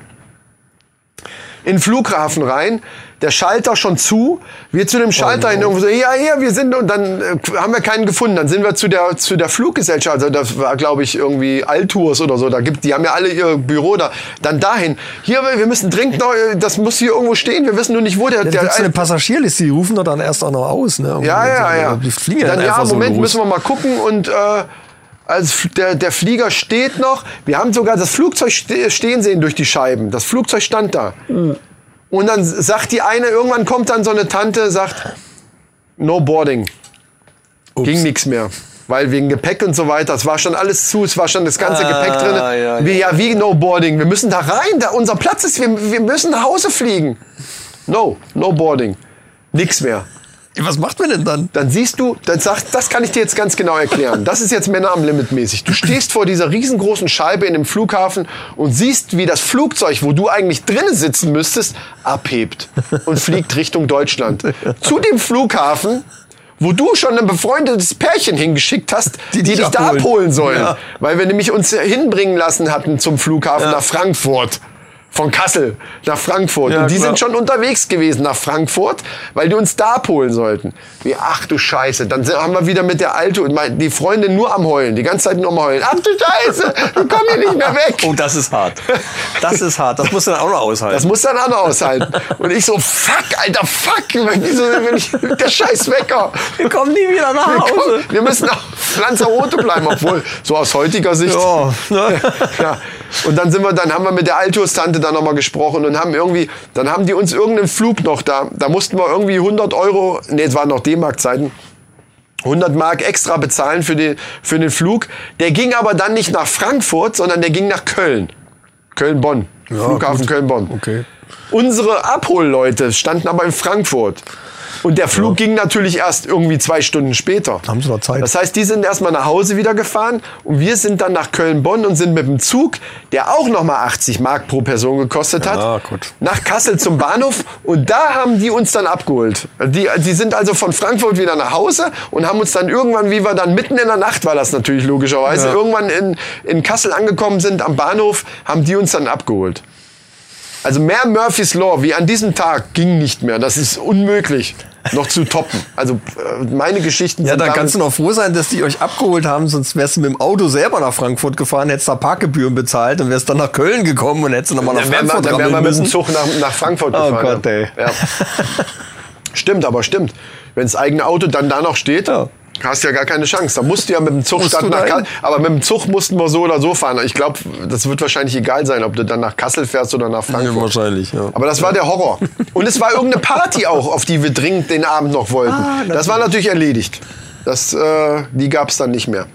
In den Flughafen rein. Der Schalter schon zu. Wir zu dem Schalter hin irgendwo so, ja, hier, wir sind, und dann äh, haben wir keinen gefunden. Dann sind wir zu der, zu der Fluggesellschaft. Also das war, glaube ich, irgendwie Altours oder so. Da gibt, die haben ja alle ihr Büro da. Dann dahin. Hier, wir müssen dringend noch, äh, das muss hier irgendwo stehen. Wir wissen nur nicht, wo der, Da der gibt's eine Passagierliste, die rufen doch dann erst auch noch aus. Ne? ja, ja, ja. Die fliegen dann, ja, einfach so Moment, los. müssen wir mal gucken und äh, als F- der, der Flieger steht noch. Wir haben sogar das Flugzeug ste stehen sehen durch die Scheiben. Das Flugzeug stand da. Und dann sagt die eine, irgendwann kommt dann so eine Tante, sagt, no boarding. Ging nichts mehr. Weil wegen Gepäck und so weiter, es war schon alles zu, es war schon das ganze Gepäck drin. ja, wie, ja, wie no boarding? Wir müssen da rein, da unser Platz ist, wir, wir müssen nach Hause fliegen. No, no boarding. Nix mehr Was macht man denn dann? dann siehst du, dann sagt, das kann ich dir jetzt ganz genau erklären. Das ist jetzt Männer am Limit mäßig. Du stehst vor dieser riesengroßen Scheibe in dem Flughafen und siehst, wie das Flugzeug, wo du eigentlich drinnen sitzen müsstest, abhebt und fliegt Richtung Deutschland. Zu dem Flughafen, wo du schon ein befreundetes Pärchen hingeschickt hast, die, dich dich da abholen. abholen sollen. Ja. Weil wir nämlich uns hinbringen lassen hatten zum Flughafen nach Frankfurt. Von Kassel nach Frankfurt. Ja, und die klar. sind schon unterwegs gewesen nach Frankfurt, weil die uns da abholen sollten. Wie, ach du Scheiße. Dann haben wir wieder mit der Alte und die Freundin nur am Heulen. Die ganze Zeit nur am Heulen. Ach du Scheiße, wir kommen hier nicht mehr weg. [laughs] Oh, das ist hart. Das ist hart. Das musst du dann auch noch aushalten. Das muss dann auch noch aushalten. Und ich so, fuck, Alter, fuck. Wieso bin ich der scheiß Wecker? wir kommen nie wieder nach Wir, Hause. kommen, wir müssen auf Lanzarote bleiben, obwohl, so aus heutiger Sicht. Ja, ne? [laughs] Ja. Und dann sind wir, dann haben wir mit der Altus-Tante dann nochmal gesprochen und haben irgendwie, dann haben die uns irgendeinen Flug noch da, da mussten wir irgendwie 100 Euro, nee, es waren noch D-Mark-Zeiten, 100 Mark extra bezahlen für den, für den Flug. Der ging aber dann nicht nach Frankfurt, sondern der ging nach Köln. Köln-Bonn. Flughafen Köln-Bonn. Okay. Unsere Abholleute standen aber in Frankfurt. Und der Flug ging natürlich erst irgendwie zwei Stunden später. Haben sie noch Zeit. Das heißt, die sind erstmal nach Hause wieder gefahren und wir sind dann nach Köln-Bonn und sind mit dem Zug, der auch nochmal 80 Mark pro Person gekostet hat, Ja, nach Kassel zum Bahnhof und da haben die uns dann abgeholt. Die, die sind also von Frankfurt wieder nach Hause und haben uns dann irgendwann, wie wir dann mitten in der Nacht war das natürlich logischerweise, Ja. irgendwann in, in Kassel angekommen sind am Bahnhof, haben die uns dann abgeholt. Also mehr Murphy's Law wie an diesem Tag ging nicht mehr. Das ist unmöglich noch zu toppen. Also äh, meine Geschichten Ja, sind dann damit- kannst du noch froh sein, dass die euch abgeholt haben, sonst wärst du mit dem Auto selber nach Frankfurt gefahren, hättest da Parkgebühren bezahlt und wärst dann nach Köln gekommen und hättest nochmal nach Dann Frankfurt dann wären wir mit dem. Zug nach, nach Frankfurt Oh gefahren. Gott, ey. Ja. stimmt, aber stimmt. Wenn das eigene Auto dann da noch steht, Ja. Hast ja gar keine Chance. Da musst du ja mit dem Zug statt nach? Kassel. Aber mit dem Zug mussten wir so oder so fahren. Ich glaube, das wird wahrscheinlich egal sein, ob du dann nach Kassel fährst oder nach Frankfurt. Ja, wahrscheinlich, ja. Aber das war der Horror. Und es war irgendeine Party auch, auf die wir dringend den Abend noch wollten. Ah, das war natürlich erledigt. Das, äh, die gab es dann nicht mehr.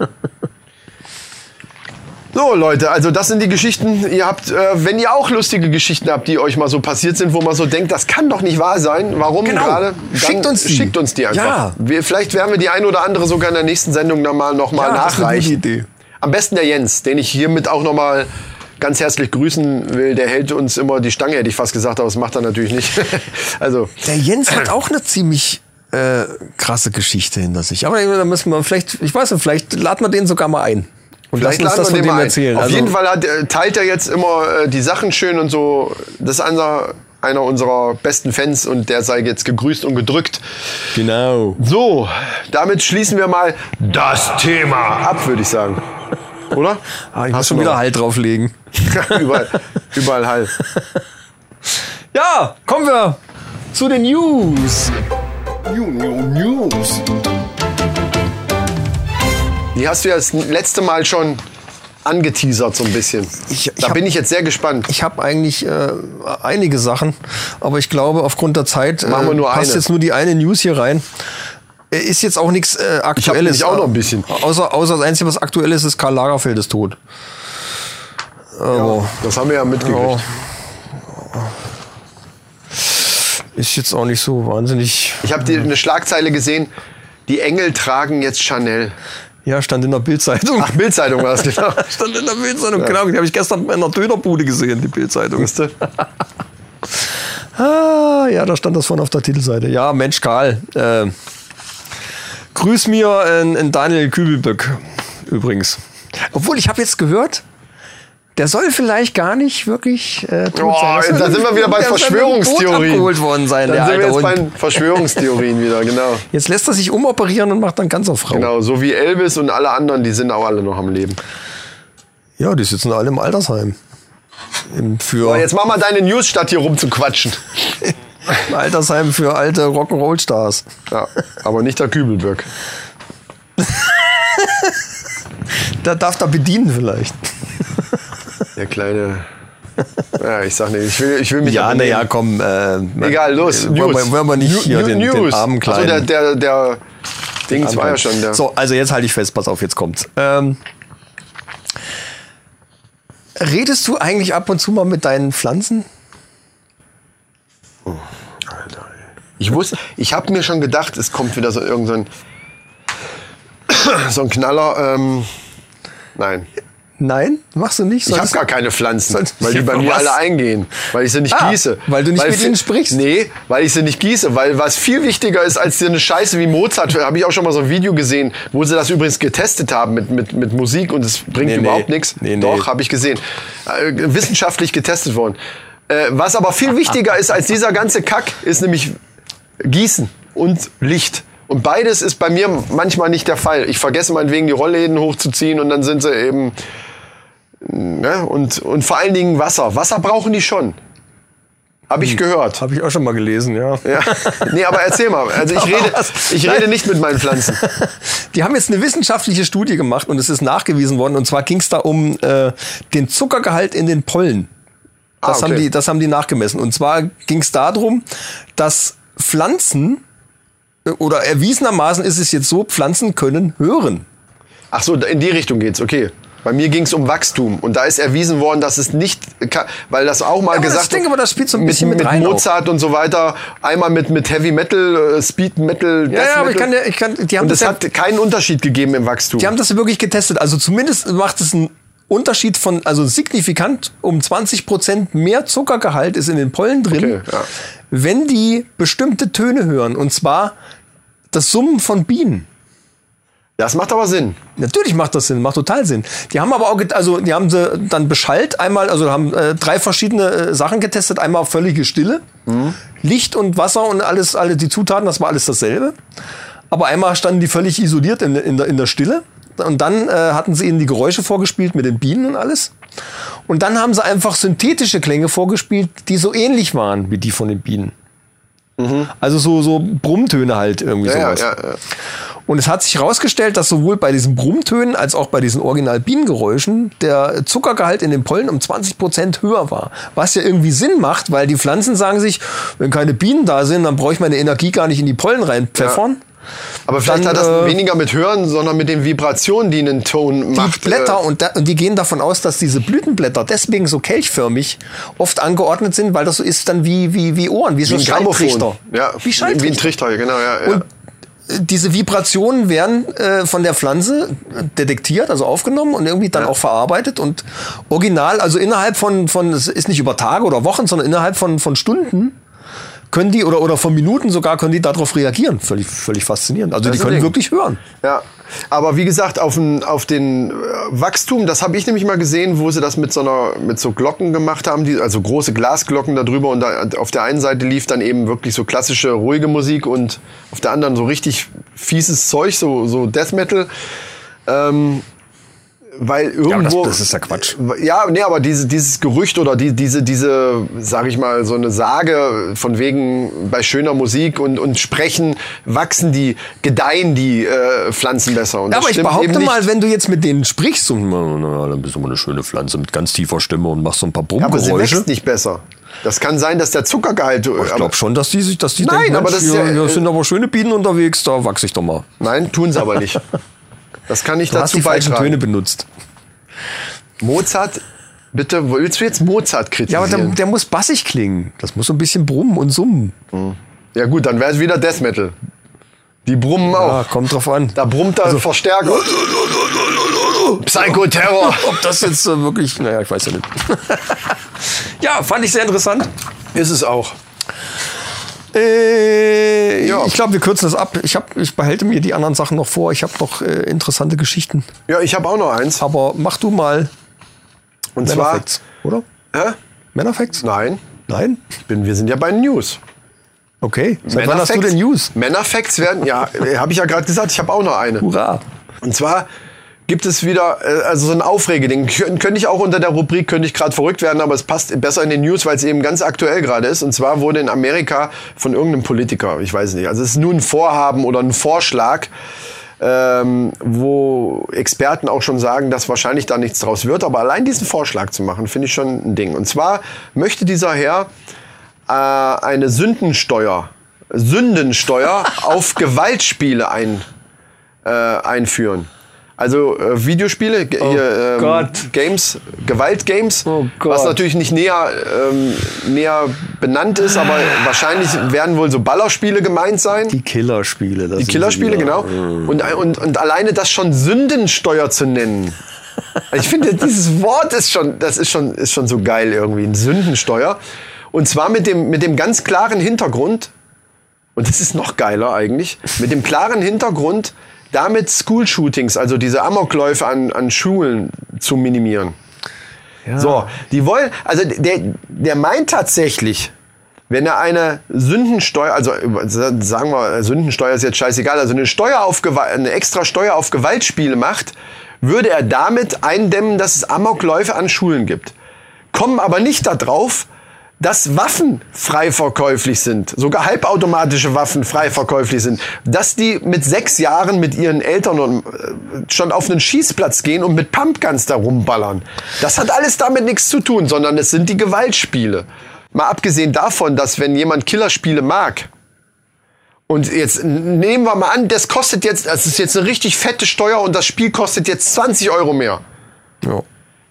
So, Leute, also das sind die Geschichten. Ihr habt, äh, wenn ihr auch lustige Geschichten habt, die euch mal so passiert sind, wo man so denkt, das kann doch nicht wahr sein. Warum Genau. gerade? Dann Schickt uns die. Schickt uns die einfach. Ja. Wir, vielleicht werden wir die ein oder andere sogar in der nächsten Sendung noch mal, noch mal Ja, das ist eine nachreichen. gute Idee. Am besten der Jens, den ich hiermit auch noch mal ganz herzlich grüßen will. Der hält uns immer die Stange, hätte ich fast gesagt, aber das macht er natürlich nicht. [laughs] also Der Jens hat auch eine ziemlich äh, krasse Geschichte hinter sich. Aber da müssen wir vielleicht, ich weiß nicht, vielleicht laden wir den sogar mal ein. Und Vielleicht lassen uns das wir von dem erzählen. Auf Also, jeden Fall hat, äh, teilt er jetzt immer äh, die Sachen schön und so. Das ist einer, einer unserer besten Fans und der sei jetzt gegrüßt und gedrückt. Genau. So, damit schließen wir mal das Thema ab, würde ich sagen. Oder? [laughs] Ah, ich muss Hast schon wieder? Halt drauflegen. [laughs] überall, überall Halt. [laughs] Ja, kommen wir zu den News. Die hast du ja das letzte Mal schon angeteasert so ein bisschen. Ich- ich da hab- bin ich jetzt sehr gespannt. Ich habe eigentlich äh, einige Sachen, aber ich glaube, aufgrund der Zeit Machen wir äh, passt eine. jetzt nur die eine News hier rein. Äh, Ist jetzt auch nichts äh, Aktuelles. nämlich auch noch ein bisschen. Außer, außer das Einzige, was aktuell ist, ist Karl Lagerfeld ist tot. Aber Das haben wir ja mitgekriegt. ist jetzt auch nicht so wahnsinnig. Ich habe eine Schlagzeile gesehen. Die Engel tragen jetzt Chanel. Ja, stand in der Bildzeitung. Ach, Bildzeitung war das genau. [laughs] Stand in der Bildzeitung, genau. Die habe ich gestern in einer Dönerbude gesehen, die Bildzeitung. Weißt du? [laughs] Ah, ja, da stand das vorne auf der Titelseite. Ja, Mensch, Karl. Äh, grüß mir in, in Daniel Kübelböck übrigens. Obwohl, ich habe jetzt gehört, der soll vielleicht gar nicht wirklich äh, tot Oh, sein. Das da sind wir wieder bei Verschwörungstheorien. abgeholt worden sein, Dann der sind wir jetzt bei Hund. den Verschwörungstheorien [laughs] wieder, genau. Jetzt lässt er sich umoperieren und macht dann ganz auf Frau. Genau, so wie Elvis und alle anderen, die sind auch alle noch am Leben. Ja, die sitzen alle im Altersheim. Im, für, So, jetzt mach mal deine News, statt hier rumzuquatschen. im Altersheim für alte Rock'n'Roll-Stars. Ja, aber nicht der Kübelböck. [laughs] Da darf da bedienen vielleicht. [laughs] Der kleine. Ja, ich sag nicht, ich will, ich will mich Ja, naja, komm. Äh, Egal, los, Wollen wir, News. wollen wir nicht New- hier New- den, den News. armen Achso, kleinen... der, der, der Dings war ja schon der. So, also jetzt halte ich fest, pass auf, jetzt kommt's. Ähm, redest du eigentlich ab und zu mal mit deinen Pflanzen? Ich wusste, ich habe mir schon gedacht, es kommt wieder so irgendein [coughs] so ein Knaller. Ähm, nein. Nein, machst du nicht? Ich habe gar keine Pflanzen, weil die bei mir Was? alle eingehen, weil ich sie nicht Ah, gieße. weil du nicht mit fi- ihnen sprichst. Nee, weil ich sie nicht gieße, weil was viel wichtiger ist als so eine Scheiße wie Mozart, habe ich auch schon mal so ein Video gesehen, wo sie das übrigens getestet haben mit, mit, mit Musik und es bringt Nee, überhaupt nee. nichts. Nee, nee. Doch, habe ich gesehen. Äh, wissenschaftlich getestet worden. Äh, was aber viel wichtiger ist als dieser ganze Kack, ist nämlich Gießen und Licht. Und beides ist bei mir manchmal nicht der Fall. Ich vergesse meinetwegen die Rollläden hochzuziehen und dann sind sie eben Ne? Und, und vor allen Dingen Wasser. Wasser brauchen die schon. Habe ich gehört. Habe ich auch schon mal gelesen, ja. Ja. Nee, aber erzähl mal. Also ich [laughs] rede, ich rede nicht mit meinen Pflanzen. [laughs] Die haben jetzt eine wissenschaftliche Studie gemacht und es ist nachgewiesen worden. Und zwar ging es da um äh, den Zuckergehalt in den Pollen. Das, Ah, okay. haben die, das haben die nachgemessen. Und zwar ging es darum, dass Pflanzen äh, oder erwiesenermaßen ist es jetzt so, Pflanzen können hören. Ach so, in die Richtung geht's. Okay. Bei mir ging's um Wachstum und da ist erwiesen worden, dass es nicht, kann, weil das auch mal Ja, das- gesagt ich denke aber, das spielt so ein mit, bisschen mit mit auch. Mozart und so weiter. Einmal mit mit Heavy Metal, äh, Speed Metal, Death Ja, ja, aber ich Metal. kann, ja- ich kann, die haben und das es ja, hat keinen Unterschied gegeben im Wachstum. Die haben das wirklich getestet. Also zumindest macht es einen Unterschied von, also signifikant um 20 Prozent mehr Zuckergehalt ist in den Pollen drin, Okay, ja. wenn die bestimmte Töne hören. Und zwar das Summen von Bienen. Das macht aber Sinn. Natürlich macht das Sinn, macht total Sinn. Die haben aber auch, also die haben sie dann beschallt einmal, also haben äh, drei verschiedene äh, Sachen getestet. Einmal völlige Stille, Licht und Wasser und alles, alle die Zutaten, das war alles dasselbe. Aber einmal standen die völlig isoliert in, in, der, in der Stille. Und dann äh, hatten sie ihnen die Geräusche vorgespielt mit den Bienen und alles. Und dann haben sie einfach synthetische Klänge vorgespielt, die so ähnlich waren wie die von den Bienen. Also so, so Brummtöne halt irgendwie Ja, ja, sowas. ja, ja. Und es hat sich herausgestellt, dass sowohl bei diesen Brummtönen als auch bei diesen Original-Bienengeräuschen der Zuckergehalt in den Pollen um 20 Prozent höher war. Was ja irgendwie Sinn macht, weil die Pflanzen sagen sich, wenn keine Bienen da sind, dann brauche ich meine Energie gar nicht in die Pollen reinpfeffern. Aber vielleicht Dann, hat das äh, weniger mit Hören, sondern mit den Vibrationen, die einen Ton Die macht. Blätter äh, und, da, und die gehen davon aus, dass diese Blütenblätter deswegen so kelchförmig oft angeordnet sind, weil das so ist dann wie, wie, wie Ohren, wie so wie ein Grammophon. Schalltrichter. Ja, Wie wie, Schalltrichter. wie ein Trichter, genau. Ja, ja. Und diese Vibrationen werden äh, von der Pflanze detektiert, also aufgenommen und irgendwie dann auch verarbeitet und original, also innerhalb von, von, es ist nicht über Tage oder Wochen, sondern innerhalb von, von Stunden können die oder, oder von Minuten sogar können die darauf reagieren. Völlig, völlig faszinierend. Also Das die können Ding. wirklich hören. Ja, aber wie gesagt, auf den, auf den äh, Wachstum, das habe ich nämlich mal gesehen, wo sie das mit so einer mit so Glocken gemacht haben, die, also große Glasglocken da drüber und da, auf der einen Seite lief dann eben wirklich so klassische ruhige Musik und auf der anderen so richtig fieses Zeug, so, so Death Metal. Ähm, weil irgendwo. das ist ja Quatsch. Ja, nee, aber diese, dieses Gerücht oder die, diese, diese, sag ich mal, so eine Sage von wegen bei schöner Musik und, und Sprechen wachsen die, gedeihen die äh, Pflanzen besser. Und Ja, das aber ich behaupte mal, wenn du jetzt mit denen sprichst und na, dann bist du mal eine schöne Pflanze mit ganz tiefer Stimme und machst so ein paar Ja, aber sie Brummgeräusche. wächst nicht besser. Das kann sein, dass der Zuckergehalt. ich glaube schon, dass die sich, dass die Nein, denken, aber das ja, hier äh, sind aber schöne Bienen unterwegs, da wachse ich doch mal. Nein, tun sie aber nicht. [laughs] Das kann nicht Du hast dazu die falschen beitragen. Töne benutzt. Mozart, bitte, willst du jetzt Mozart Ja, kritisieren? aber der, der muss bassig klingen. Das muss so ein bisschen brummen und summen. ja gut, dann wäre es wieder Death Metal. Die brummen Ja, auch. kommt drauf an. Da brummt der Verstärker. Psychoterror. Ob das jetzt äh, wirklich, naja, ich weiß ja nicht. [laughs] ja, fand ich sehr interessant. Ist es auch. Äh, Ja. Ich glaube, wir kürzen das ab. Ich, hab, ich behalte mir die anderen Sachen noch vor. Ich habe noch äh, interessante Geschichten. Ja, ich habe auch noch eins. Aber mach du mal Und zwar. Männerfacts, oder? Hä? Männerfacts? Nein. Nein? Ich bin, wir sind ja bei News. Okay. Seit wann hast du denn News? Männerfacts werden, ja, habe ich ja gerade gesagt, ich habe auch noch eine. Hurra. Und zwar gibt es wieder äh, also so ein Aufregeding. Kön könnte ich auch unter der Rubrik, könnte ich gerade verrückt werden, aber es passt besser in den News, weil es eben ganz aktuell gerade ist. Und zwar wurde in Amerika von irgendeinem Politiker, ich weiß nicht, also es ist nur ein Vorhaben oder ein Vorschlag, ähm, wo Experten auch schon sagen, dass wahrscheinlich da nichts draus wird. Aber allein diesen Vorschlag zu machen, finde ich schon ein Ding. Und zwar möchte dieser Herr äh, eine Sündensteuer, Sündensteuer auf Gewaltspiele ein, äh, einführen. Also äh, Videospiele, ge- hier, ähm, Gott. Games, Gewaltgames, Oh Gott. was natürlich nicht näher, ähm, näher benannt ist, aber wahrscheinlich werden wohl so Ballerspiele gemeint sein. Die Killerspiele. Das Die Killerspiele, genau. Und, und, und alleine das schon Sündensteuer zu nennen, Ich finde, dieses Wort ist schon, das ist schon, ist schon so geil irgendwie, ein Sündensteuer. Und zwar mit dem, mit dem ganz klaren Hintergrund, und das ist noch geiler eigentlich, mit dem klaren Hintergrund, damit School-Shootings, also diese Amokläufe an, an Schulen zu minimieren. So, die wollen, also der, der meint tatsächlich, wenn er eine Sündensteuer, also sagen wir, Sündensteuer ist jetzt scheißegal, also eine Steuer auf Gewalt, eine extra Steuer auf Gewaltspiele macht, würde er damit eindämmen, dass es Amokläufe an Schulen gibt. Kommen aber nicht darauf, dass Waffen frei verkäuflich sind, sogar halbautomatische Waffen frei verkäuflich sind, dass die mit sechs Jahren mit ihren Eltern äh, schon auf einen Schießplatz gehen und mit Pumpguns da rumballern. Das hat alles damit nichts zu tun, sondern es sind die Gewaltspiele. Mal abgesehen davon, dass wenn jemand Killerspiele mag, und jetzt nehmen wir mal an, das kostet jetzt, das ist jetzt eine richtig fette Steuer und das Spiel kostet jetzt 20 Euro mehr. Ja.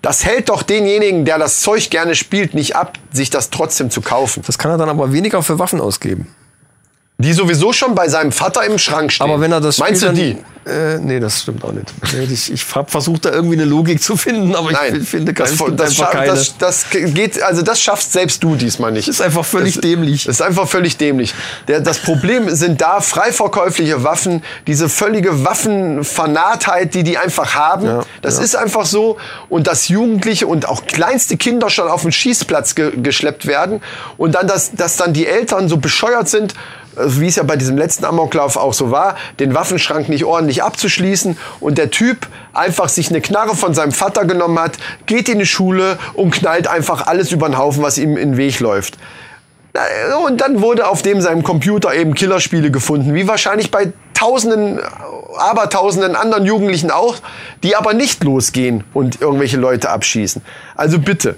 Das hält doch denjenigen, der das Zeug gerne spielt, nicht ab, sich das trotzdem zu kaufen. Das kann er dann aber weniger für Waffen ausgeben. Die sowieso schon bei seinem Vater im Schrank stehen. Aber wenn er das Meinst du die? Äh, nee, das stimmt auch nicht. Ich, ich habe versucht, da irgendwie eine Logik zu finden, aber Nein, ich finde das, das, keine. das, das geht, also das schaffst selbst du diesmal nicht. Das ist einfach völlig Das- dämlich. Das ist einfach völlig dämlich. Der, das Problem sind da freiverkäufliche Waffen, diese völlige Waffenfanatheit, die die einfach haben. Ja, das ja. ist einfach so. Und dass Jugendliche und auch kleinste Kinder schon auf den Schießplatz ge geschleppt werden und dann, dass, dass dann die Eltern so bescheuert sind, wie es ja bei diesem letzten Amoklauf auch so war, den Waffenschrank nicht ordentlich abzuschließen und der Typ einfach sich eine Knarre von seinem Vater genommen hat, geht in die Schule und knallt einfach alles über den Haufen, was ihm in den Weg läuft. Und dann wurde auf dem seinem Computer eben Killerspiele gefunden, wie wahrscheinlich bei tausenden, abertausenden anderen Jugendlichen auch, die aber nicht losgehen und irgendwelche Leute abschießen. Also bitte.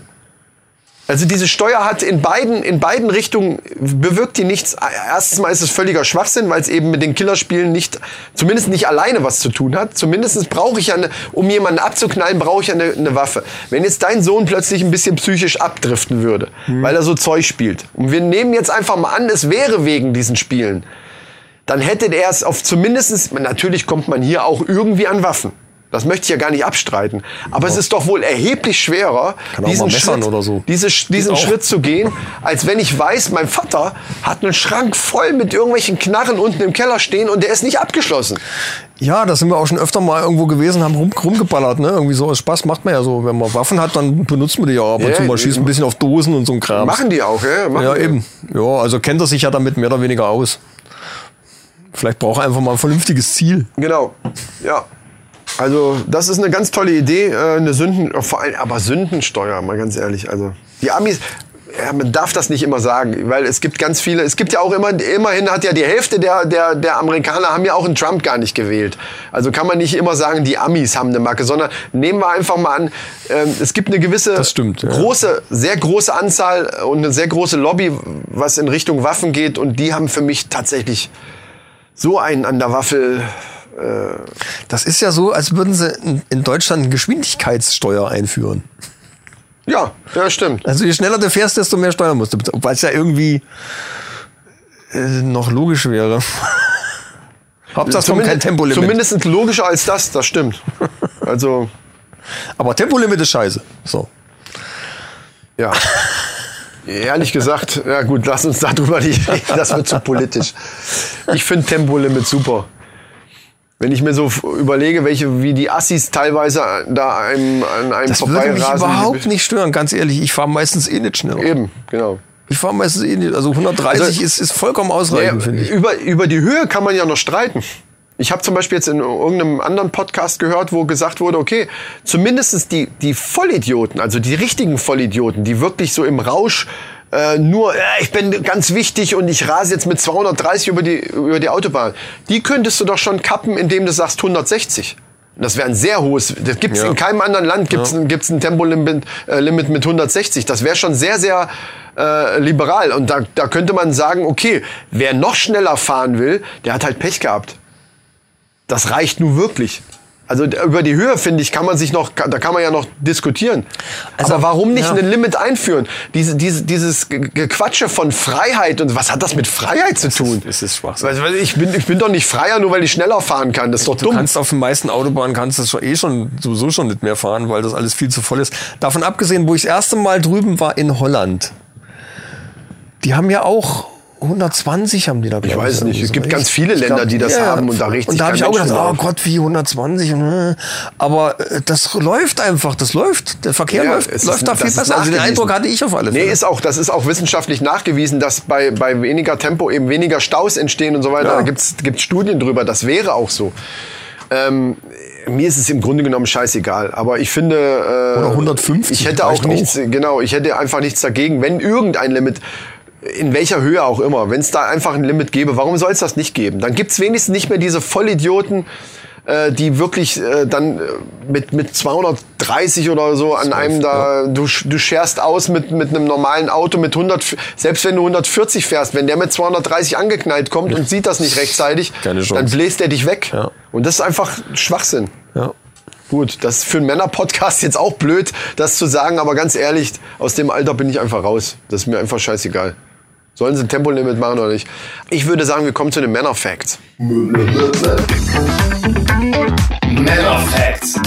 Also diese Steuer hat in beiden, in beiden Richtungen bewirkt die nichts. Erstens mal ist es völliger Schwachsinn, weil es eben mit den Killerspielen nicht, zumindest nicht alleine was zu tun hat. Zumindest brauche ich ja eine, um jemanden abzuknallen, brauche ich ja eine, eine Waffe. Wenn jetzt dein Sohn plötzlich ein bisschen psychisch abdriften würde, weil er so Zeug spielt. Und wir nehmen jetzt einfach mal an, es wäre wegen diesen Spielen. Dann hätte er es auf zumindestens natürlich kommt man hier auch irgendwie an Waffen. Das möchte ich ja gar nicht abstreiten. Aber es ist doch wohl erheblich schwerer, diesen, Schritt, so. diese, diesen. Schritt zu gehen, als wenn ich weiß, mein Vater hat einen Schrank voll mit irgendwelchen Knarren unten im Keller stehen und der ist nicht abgeschlossen. Ja, da sind wir auch schon öfter mal irgendwo gewesen, haben rum, rumgeballert, ne? Irgendwie so Spaß macht man ja so. Wenn man Waffen hat, dann benutzt man die ja ab und Ja, zu mal schießt ein bisschen auf Dosen und so ein Kram. Machen die auch, ja? Machen Ja, eben. Ja, also kennt er sich ja damit mehr oder weniger aus. Vielleicht braucht er einfach mal ein vernünftiges Ziel. Genau, ja. Also das ist eine ganz tolle Idee, äh, eine Sünden, vor allem, aber Sündensteuer, mal ganz ehrlich. Also die Amis, ja, man darf das nicht immer sagen, weil es gibt ganz viele, es gibt ja auch immer, immerhin hat ja die Hälfte der, der, der Amerikaner haben ja auch einen Trump gar nicht gewählt. Also kann man nicht immer sagen, die Amis haben eine Macke, sondern nehmen wir einfach mal an, ähm, es gibt eine gewisse stimmt, ja. große, sehr große Anzahl und eine sehr große Lobby, was in Richtung Waffen geht und die haben für mich tatsächlich so einen an der Waffel Das ist ja so, als würden sie in, in Deutschland eine Geschwindigkeitssteuer einführen. Ja, ja, stimmt. Also je schneller du fährst, desto mehr Steuern musst du bezahlen. Weil es ja irgendwie äh, noch logisch wäre. [laughs] Hauptsache es kommt kein Tempolimit. Zumindest logischer als das, das stimmt. Also, Aber Tempolimit ist scheiße. So. ja. Ehrlich gesagt, ja gut, lass uns darüber nicht reden, das wird zu politisch. Ich finde Tempolimit super. Wenn ich mir so überlege, welche, wie die Assis teilweise da einem, an einem Das würde mich überhaupt nicht stören, ganz ehrlich. Ich fahre meistens eh nicht schneller. Eben, genau. Ich fahre meistens eh nicht. Also 130 Also- ist, ist vollkommen ausreichend, finde ich. über, über die Höhe kann man ja noch streiten. Ich habe zum Beispiel jetzt in irgendeinem anderen Podcast gehört, wo gesagt wurde, okay, zumindest die, die Vollidioten, also die richtigen Vollidioten, die wirklich so im Rausch äh, nur, äh, ich bin ganz wichtig und ich rase jetzt mit 230 über die, über die Autobahn, die könntest du doch schon kappen, indem du sagst 160. Das wäre ein sehr hohes, das gibt's Ja. in keinem anderen Land gibt's ein gibt's ein Tempolimit äh, Limit mit 160. Das wäre schon sehr, sehr äh, liberal. Und da, da könnte man sagen, okay, wer noch schneller fahren will, der hat halt Pech gehabt. Das reicht nur wirklich. Also über die Höhe, finde ich, kann man sich noch, da kann man ja noch diskutieren. Also, Aber warum nicht ja. ein Limit einführen? Diese, diese, dieses Ge- Gequatsche von Freiheit und was hat das mit Freiheit zu tun? es ist. Weil- weil Ich bin, ich bin doch nicht freier, nur weil ich schneller fahren kann. Das ist doch Du dumm. kannst auf den meisten Autobahnen kannst du schon, eh schon sowieso schon nicht mehr fahren, weil das alles viel zu voll ist. Davon abgesehen, wo ich das erste Mal drüben war in Holland. Die haben ja auch 120 haben die da, glaub weiß es nicht. Es gibt Ich- ganz viele ich Länder, die das haben und da regt Und sich da habe ich auch gedacht, oh drüber auf. Gott, wie 120. und, äh. Aber äh, das läuft einfach, das läuft. Der Verkehr Ja, läuft, es läuft da viel besser. Also den. Eindruck hatte ich auf alle Fälle. Nee, ist auch, das ist auch wissenschaftlich nachgewiesen, dass bei, bei weniger Tempo eben weniger Staus entstehen und so weiter. Ja. Da gibt's gibt's Studien drüber, das wäre auch so. Ähm, mir ist es im Grunde genommen scheißegal, aber ich finde, äh, Oder 150 ich hätte auch reicht auch. nichts, genau, ich hätte einfach nichts dagegen, wenn irgendein Limit, in welcher Höhe auch immer, wenn es da einfach ein Limit gäbe, warum soll es das nicht geben? Dann gibt's wenigstens nicht mehr diese Vollidioten, äh, die wirklich äh, dann äh, mit, mit 230 oder so an einem da, du, du scherst aus mit, mit einem normalen Auto mit 100, selbst wenn du 140 fährst, wenn der mit 230 angeknallt kommt und sieht das nicht rechtzeitig, dann bläst er dich weg. Ja. Und das ist einfach Schwachsinn. Ja. Gut, das ist für einen Männer-Podcast jetzt auch blöd, das zu sagen, aber ganz ehrlich, aus dem Alter bin ich einfach raus. Das ist mir einfach scheißegal. Sollen sie ein Tempolimit machen oder nicht? Ich würde sagen, wir kommen zu den Männer-Facts. Männer Facts.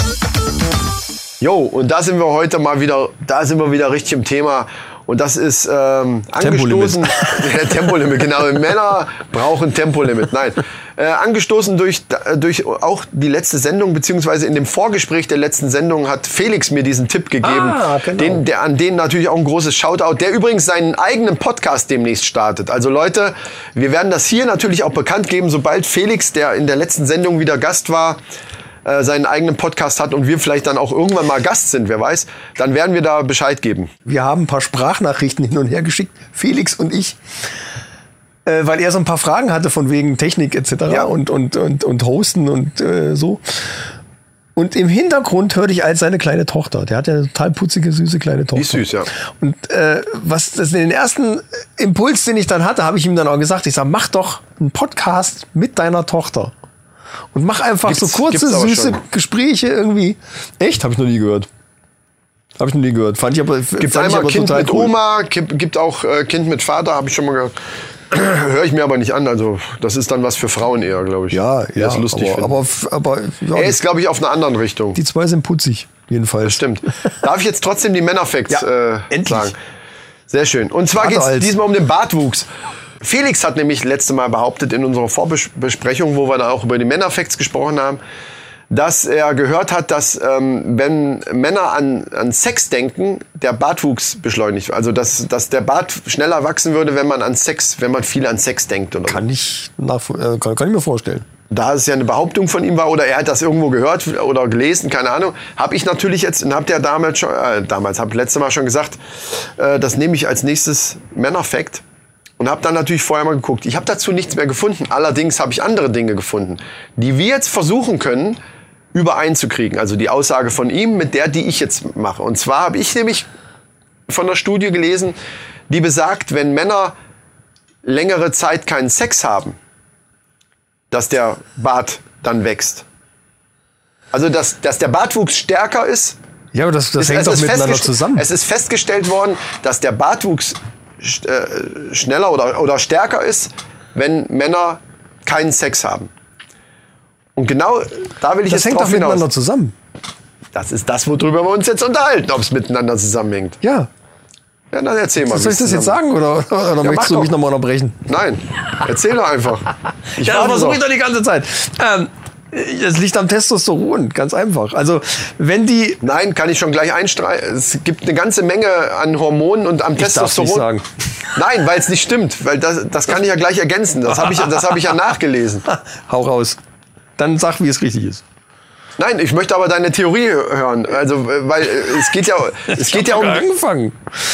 Jo, und da sind wir heute mal wieder, da sind wir wieder richtig im Thema. Und das ist ähm, angestoßen. [laughs] Ja, Tempolimit, genau. Männer brauchen Tempolimit. Nein. Äh, angestoßen durch, durch auch die letzte Sendung, beziehungsweise in dem Vorgespräch der letzten Sendung hat Felix mir diesen Tipp gegeben. Ah, genau. den, der, an den natürlich auch ein großes Shoutout, der übrigens seinen eigenen Podcast demnächst startet. Also Leute, wir werden das hier natürlich auch bekannt geben, sobald Felix, der in der letzten Sendung wieder Gast war, äh, seinen eigenen Podcast hat und wir vielleicht dann auch irgendwann mal Gast sind, wer weiß, dann werden wir da Bescheid geben. Wir haben ein paar Sprachnachrichten hin und her geschickt, Felix und ich, äh, weil er so ein paar Fragen hatte von wegen Technik etc. Ja. und, und, und, und Hosten und äh, so. Und im Hintergrund hörte ich als seine kleine Tochter. Der hat ja eine total putzige, süße kleine Tochter. ist süß, ja. Und äh, was das den ersten Impuls, den ich dann hatte, habe ich ihm dann auch gesagt. Ich sage, mach doch einen Podcast mit deiner Tochter. Und mach einfach Gibt's- so kurze, süße schon. Gespräche irgendwie. Echt? Habe ich noch nie gehört. Habe ich noch nie gehört. Fand ich aber, Gibt einmal aber Kind mit cool. Oma, gibt, auch äh, Kind mit Vater, habe ich schon mal gehört. [clears throat] Höre ich mir aber nicht an. Also das ist dann was für Frauen eher, glaube ich. Ja, ja, das lustig aber, aber, aber ja, er ist, glaube ich, auf einer anderen Richtung. die zwei sind putzig, jedenfalls. Stimmt. [laughs] Darf ich jetzt trotzdem die Männerfacts Ja, äh, endlich. sagen? Sehr schön. Und zwar geht es diesmal um den Bartwuchs. Felix hat nämlich letzte Mal behauptet in unserer Vorbesprechung, wo wir dann auch über die Männerfacts gesprochen haben, dass er gehört hat, dass ähm, wenn Männer an, an Sex denken, der Bartwuchs beschleunigt. Also dass, dass der Bart schneller wachsen würde, wenn man an Sex, wenn man viel an Sex denkt. Oder. Kann ich, nach, äh, kann, kann ich mir vorstellen. da es ja eine Behauptung von ihm war oder er hat das irgendwo gehört oder gelesen, keine Ahnung, habe ich natürlich jetzt und habt ihr damals schon, äh, damals habe letzte Mal schon gesagt, äh, das nehme ich als nächstes Männerfact und habe dann natürlich vorher mal geguckt. Ich habe dazu nichts mehr gefunden. Allerdings habe ich andere Dinge gefunden, die wir jetzt versuchen können übereinzukriegen. Also die Aussage von ihm mit der, die ich jetzt mache. Und zwar habe ich nämlich von der Studie gelesen, die besagt, wenn Männer längere Zeit keinen Sex haben, dass der Bart dann wächst. Also, dass, dass der Bartwuchs stärker ist. Ja, aber das, das ist- hängt es doch miteinander zusammen. Es ist festgestellt worden, dass der Bartwuchs schneller oder, oder stärker ist, wenn Männer keinen Sex haben. Und genau da will ich das jetzt hängt doch drauf miteinander hinaus. zusammen. Das ist das, worüber wir uns jetzt unterhalten, ob es miteinander zusammenhängt. Ja. Ja, dann erzähl mal. Soll ich das jetzt sagen oder, oder mach möchtest du doch. mich nochmal unterbrechen? Nein, erzähl doch einfach. [laughs] Ich Ja, versuche doch. ich doch die ganze Zeit. Ähm, es liegt am Testosteron, ganz einfach. Also, wenn die. Nein, kann ich schon gleich einstreichen. Es gibt eine ganze Menge an Hormonen und am darf's Testosteron. nicht sagen. Nein, weil es nicht stimmt. Weil das, das kann ich ja gleich ergänzen. Das habe ich, das hab ich ja nachgelesen. [laughs] Hau raus. Dann sag, wie es richtig ist. Nein, ich möchte aber deine Theorie hören. Also, weil äh, es geht ja, [laughs] es geht ja um. angefangen.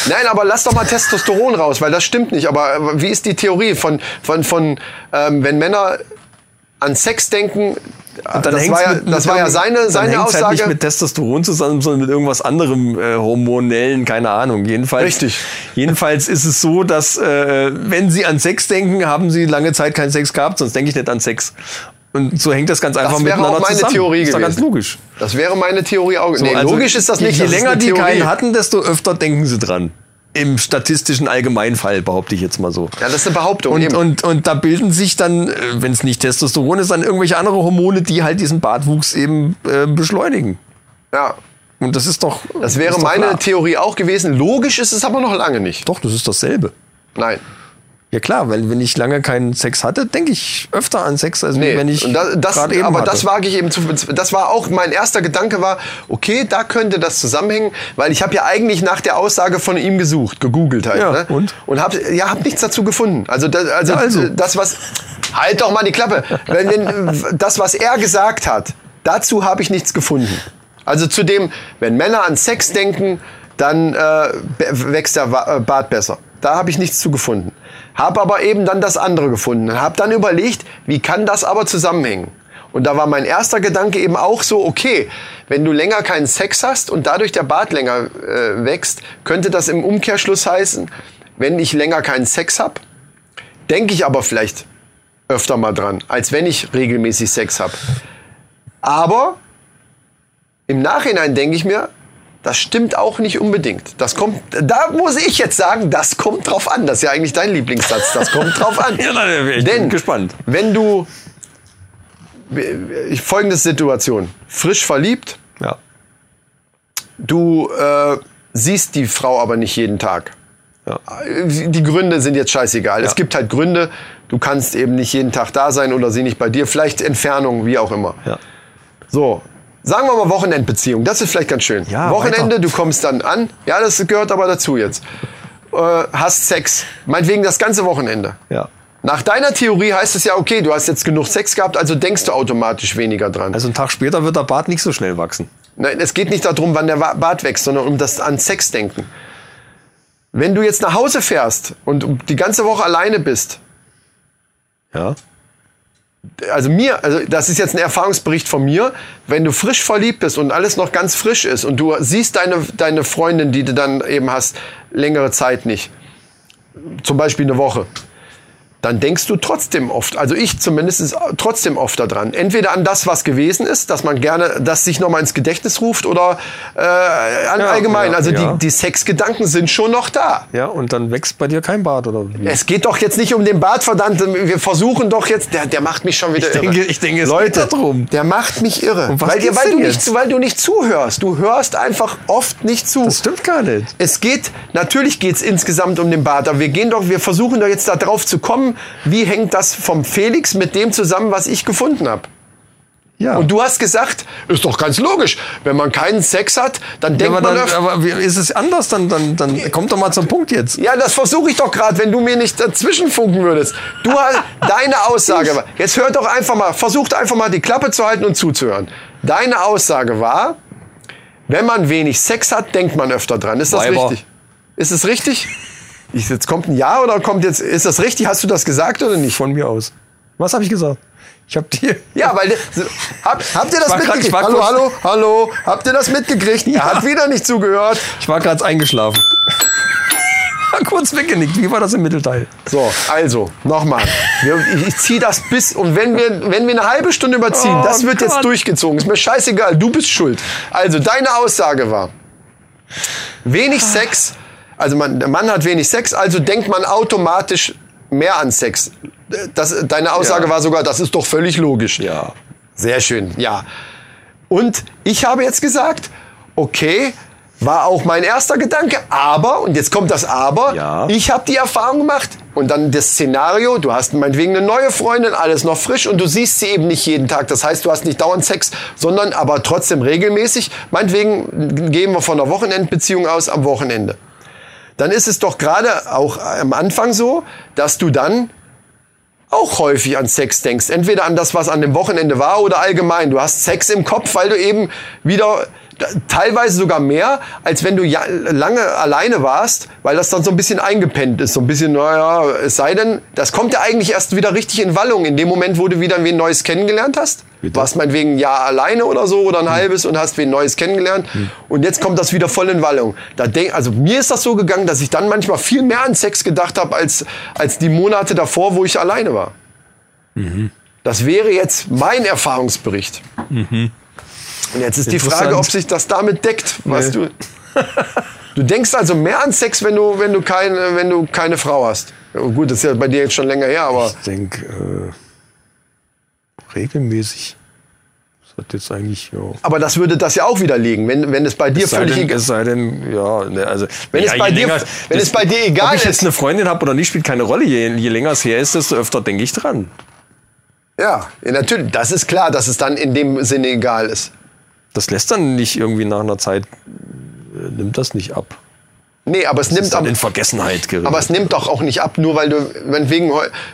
Nein, aber lass doch mal Testosteron raus, weil das stimmt nicht. Aber äh, wie ist die Theorie von, von, von ähm, wenn Männer an Sex denken, Und dann das war ja, das war ja seine, seine hängt's Aussage. Halt nicht mit Testosteron zusammen, sondern mit irgendwas anderem äh, hormonellen, keine Ahnung. Jedenfalls, Richtig. Jedenfalls ist es so, dass äh, wenn Sie an Sex denken, haben Sie lange Zeit keinen Sex gehabt, sonst denke ich nicht an Sex. Und so hängt das ganz einfach Das wäre miteinander auch meine zusammen. Theorie ist doch ganz gewesen. logisch. Das wäre meine Theorie auch. nee, Also, logisch ist das je- nicht. Je das ist länger die keinen hatten, desto öfter denken sie dran. Im statistischen Allgemeinfall, behaupte ich jetzt mal so. Ja, das ist eine Behauptung. Und, eben. und, und da bilden sich dann, wenn es nicht Testosteron ist, dann irgendwelche andere Hormone, die halt diesen Bartwuchs eben äh, beschleunigen. ja, Und das ist doch. das wäre doch meine klar. Theorie auch gewesen. Logisch ist es aber noch lange nicht. Doch, das ist dasselbe. Nein. Ja klar, weil wenn ich lange keinen Sex hatte, denke ich öfter an Sex, als Nee, wenn ich das, das, gerade eben aber hatte. das wage ich eben zu. Das war auch mein erster Gedanke war, okay, da könnte das zusammenhängen, weil ich habe ja eigentlich nach der Aussage von ihm gesucht, gegoogelt halt, Ja, ne? und? und habe ja hab nichts dazu gefunden. Also das, also, Ja, also. das was halt doch mal die Klappe. wenn, wenn, das was er gesagt hat, dazu habe ich nichts gefunden. Also zu dem, wenn Männer an Sex denken, dann äh, wächst der äh, Bart besser. Da habe ich nichts zu gefunden. Habe aber eben dann das andere gefunden. Habe dann überlegt, wie kann das aber zusammenhängen? Und da war mein erster Gedanke eben auch so, okay, wenn du länger keinen Sex hast und dadurch der Bart länger äh, wächst, könnte das im Umkehrschluss heißen, wenn ich länger keinen Sex habe, denke ich aber vielleicht öfter mal dran, als wenn ich regelmäßig Sex habe. Aber im Nachhinein denke ich mir, das stimmt auch nicht unbedingt. Das kommt, da muss ich jetzt sagen, das kommt drauf an. Das ist ja eigentlich dein Lieblingssatz. Das kommt drauf an. [laughs] Ja, nein, ich bin Denn gespannt. wenn du folgende Situation: Frisch verliebt, Ja. du äh, siehst die Frau aber nicht jeden Tag. Ja. Die Gründe sind jetzt scheißegal. Es gibt halt Gründe. Du kannst eben nicht jeden Tag da sein oder sie nicht bei dir. Vielleicht Entfernung, wie auch immer. Ja. So, sagen wir mal Wochenendbeziehung. Das ist vielleicht ganz schön. Ja, Wochenende, weiter. du kommst dann an. Ja, das gehört aber dazu jetzt. Äh, hast Sex. Meinetwegen das ganze Wochenende. Ja. Nach deiner Theorie heißt es ja, okay, du hast jetzt genug Sex gehabt, also denkst du automatisch weniger dran. Also einen Tag später wird der Bart nicht so schnell wachsen. Nein, es geht nicht darum, wann der Bart wächst, sondern um das an Sex denken. Wenn du jetzt nach Hause fährst und die ganze Woche alleine bist, Ja. Also mir, also das ist jetzt ein Erfahrungsbericht von mir, wenn du frisch verliebt bist und alles noch ganz frisch ist und du siehst deine, deine Freundin, die du dann eben hast, längere Zeit nicht, zum Beispiel eine Woche, dann denkst du trotzdem oft, also ich zumindest ist trotzdem oft daran. Entweder an das, was gewesen ist, dass man gerne, das sich nochmal ins Gedächtnis ruft oder äh, an Ja, allgemein. ja, also ja. die, die Sexgedanken sind schon noch da. Ja, und dann wächst bei dir kein Bart, oder wie? Es geht doch jetzt nicht um den Bart, verdammt. Wir versuchen doch jetzt, der, der macht mich schon wieder Ich irre. denke- ich denke, es Leute, geht darum. der macht mich irre. Was weil, dir- weil, du nicht, jetzt? zu- weil du nicht zuhörst. Du hörst einfach oft nicht zu. Das stimmt gar nicht. Es geht, natürlich geht es insgesamt um den Bart, aber wir gehen doch, wir versuchen doch jetzt da drauf zu kommen, wie hängt das vom Felix mit dem zusammen, was ich gefunden habe. Ja. Und du hast gesagt, ist doch ganz logisch, wenn man keinen Sex hat, dann ja, denkt aber man dann, öfter- aber ist es anders? Dann, dann, dann kommt doch mal zum Punkt jetzt. Ja, das versuche ich doch gerade, wenn du mir nicht dazwischen funken würdest. Du hast deine Aussage war. Jetzt hört doch einfach mal, versucht einfach mal die Klappe zu halten und zuzuhören. Deine Aussage war, wenn man wenig Sex hat, denkt man öfter dran. Ist das Weiber. richtig? Ist es richtig? Ich, jetzt kommt ein Ja oder kommt jetzt, ist das richtig? Hast du das gesagt oder nicht? Von mir aus. Was habe ich gesagt? Ich habe dir. Ja, weil hab, habt ihr das grad- mitgekriegt? war hallo, hallo, hallo, habt ihr das mitgekriegt? Er hat wieder nicht zugehört. Ich war gerade eingeschlafen. [laughs] Kurz weggenickt. Wie war das im Mittelteil? So, also, nochmal. Ich, ich ziehe das bis, und wenn wir, wenn wir eine halbe Stunde überziehen, Oh das wird jetzt Gott. durchgezogen. Ist mir scheißegal, du bist schuld. Also, deine Aussage war, wenig Sex, also man, der Mann hat wenig Sex, also denkt man automatisch mehr an Sex. Das, deine Aussage Ja. war sogar, das ist doch völlig logisch. Ja. Sehr schön, ja. Und ich habe jetzt gesagt, okay, war auch mein erster Gedanke, aber, und jetzt kommt das Aber, Ja. ich habe die Erfahrung gemacht und dann das Szenario, du hast meinetwegen eine neue Freundin, alles noch frisch und du siehst sie eben nicht jeden Tag. Das heißt, du hast nicht dauernd Sex, sondern aber trotzdem regelmäßig. Meinetwegen gehen wir von einer Wochenendbeziehung aus am Wochenende. Dann ist es doch gerade auch am Anfang so, dass du dann auch häufig an Sex denkst. Entweder an das, was an dem Wochenende war oder allgemein. Du hast Sex im Kopf, weil du eben wieder teilweise sogar mehr, als wenn du lange alleine warst, weil das dann so ein bisschen eingepennt ist. So ein bisschen, naja, es sei denn, das kommt ja eigentlich erst wieder richtig in Wallung, in dem Moment, wo du wieder wen Neues kennengelernt hast. Warst meinetwegen ein Jahr alleine oder so oder ein halbes und hast wen Neues kennengelernt. Und jetzt kommt das wieder voll in Wallung. Da denk, also mir ist das so gegangen, dass ich dann manchmal viel mehr an Sex gedacht habe, als, als die Monate davor, wo ich alleine war. Das wäre jetzt mein Erfahrungsbericht. Und jetzt ist die Frage, ob sich das damit deckt, was Nee. du. [laughs] Du denkst also mehr an Sex, wenn du, wenn du, keine, wenn du keine Frau hast. Gut, das ist ja bei dir jetzt schon länger her, aber Ich denke, äh, regelmäßig. Das hat jetzt eigentlich, ja. Aber das würde das ja auch widerlegen, wenn, wenn es bei dir Es völlig denn, egal es sei denn, ja, ne, also. Wenn ja, es bei dir- länger- wenn das- es bei dir egal Ob ich ist- jetzt eine Freundin habe oder nicht, spielt keine Rolle. Je, je länger es her ist, desto öfter denke ich dran. Ja, ja, natürlich. Das ist klar, dass es dann in dem Sinne egal ist. Das lässt dann nicht irgendwie nach einer Zeit, äh, nimmt das nicht ab. Nee, aber es Das nimmt ist dann ab, in Vergessenheit gerissen. aber es nimmt doch auch nicht ab, nur weil du meinetwegen,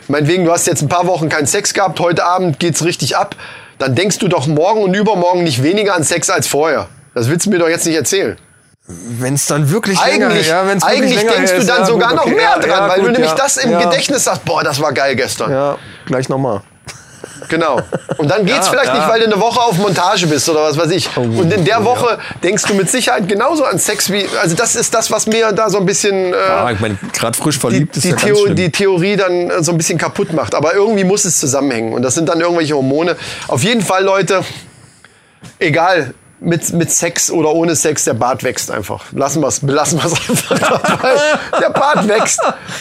meinetwegen du hast jetzt ein paar Wochen keinen Sex gehabt, heute Abend geht's richtig ab, dann denkst du doch morgen und übermorgen nicht weniger an Sex als vorher. Das willst du mir doch jetzt nicht erzählen. wenn es dann wirklich länger Eigentlich, ja, wenn's wirklich eigentlich länger denkst du dann ja, sogar gut, noch okay, mehr ja, dran, ja, weil du gut, nämlich ja, das im Gedächtnis sagst, boah, das war geil gestern. Ja, gleich nochmal. Genau. Und dann geht's Ja, vielleicht ja. Oh, nicht, weil du eine Woche auf Montage bist oder was weiß ich. Und in der Woche denkst du mit Sicherheit genauso an Sex wie. Also das ist das, was mir da so ein bisschen. Äh, Ja, ich meine, gerade frisch die, verliebt ist die, ja Theo die Theorie dann äh, so ein bisschen kaputt macht. Aber irgendwie muss es zusammenhängen. Und das sind dann irgendwelche Hormone. Auf jeden Fall, Leute, egal. Mit, mit Sex oder ohne Sex, der Bart wächst einfach. Lassen wir es, belassen wir es einfach dabei. Der Bart wächst.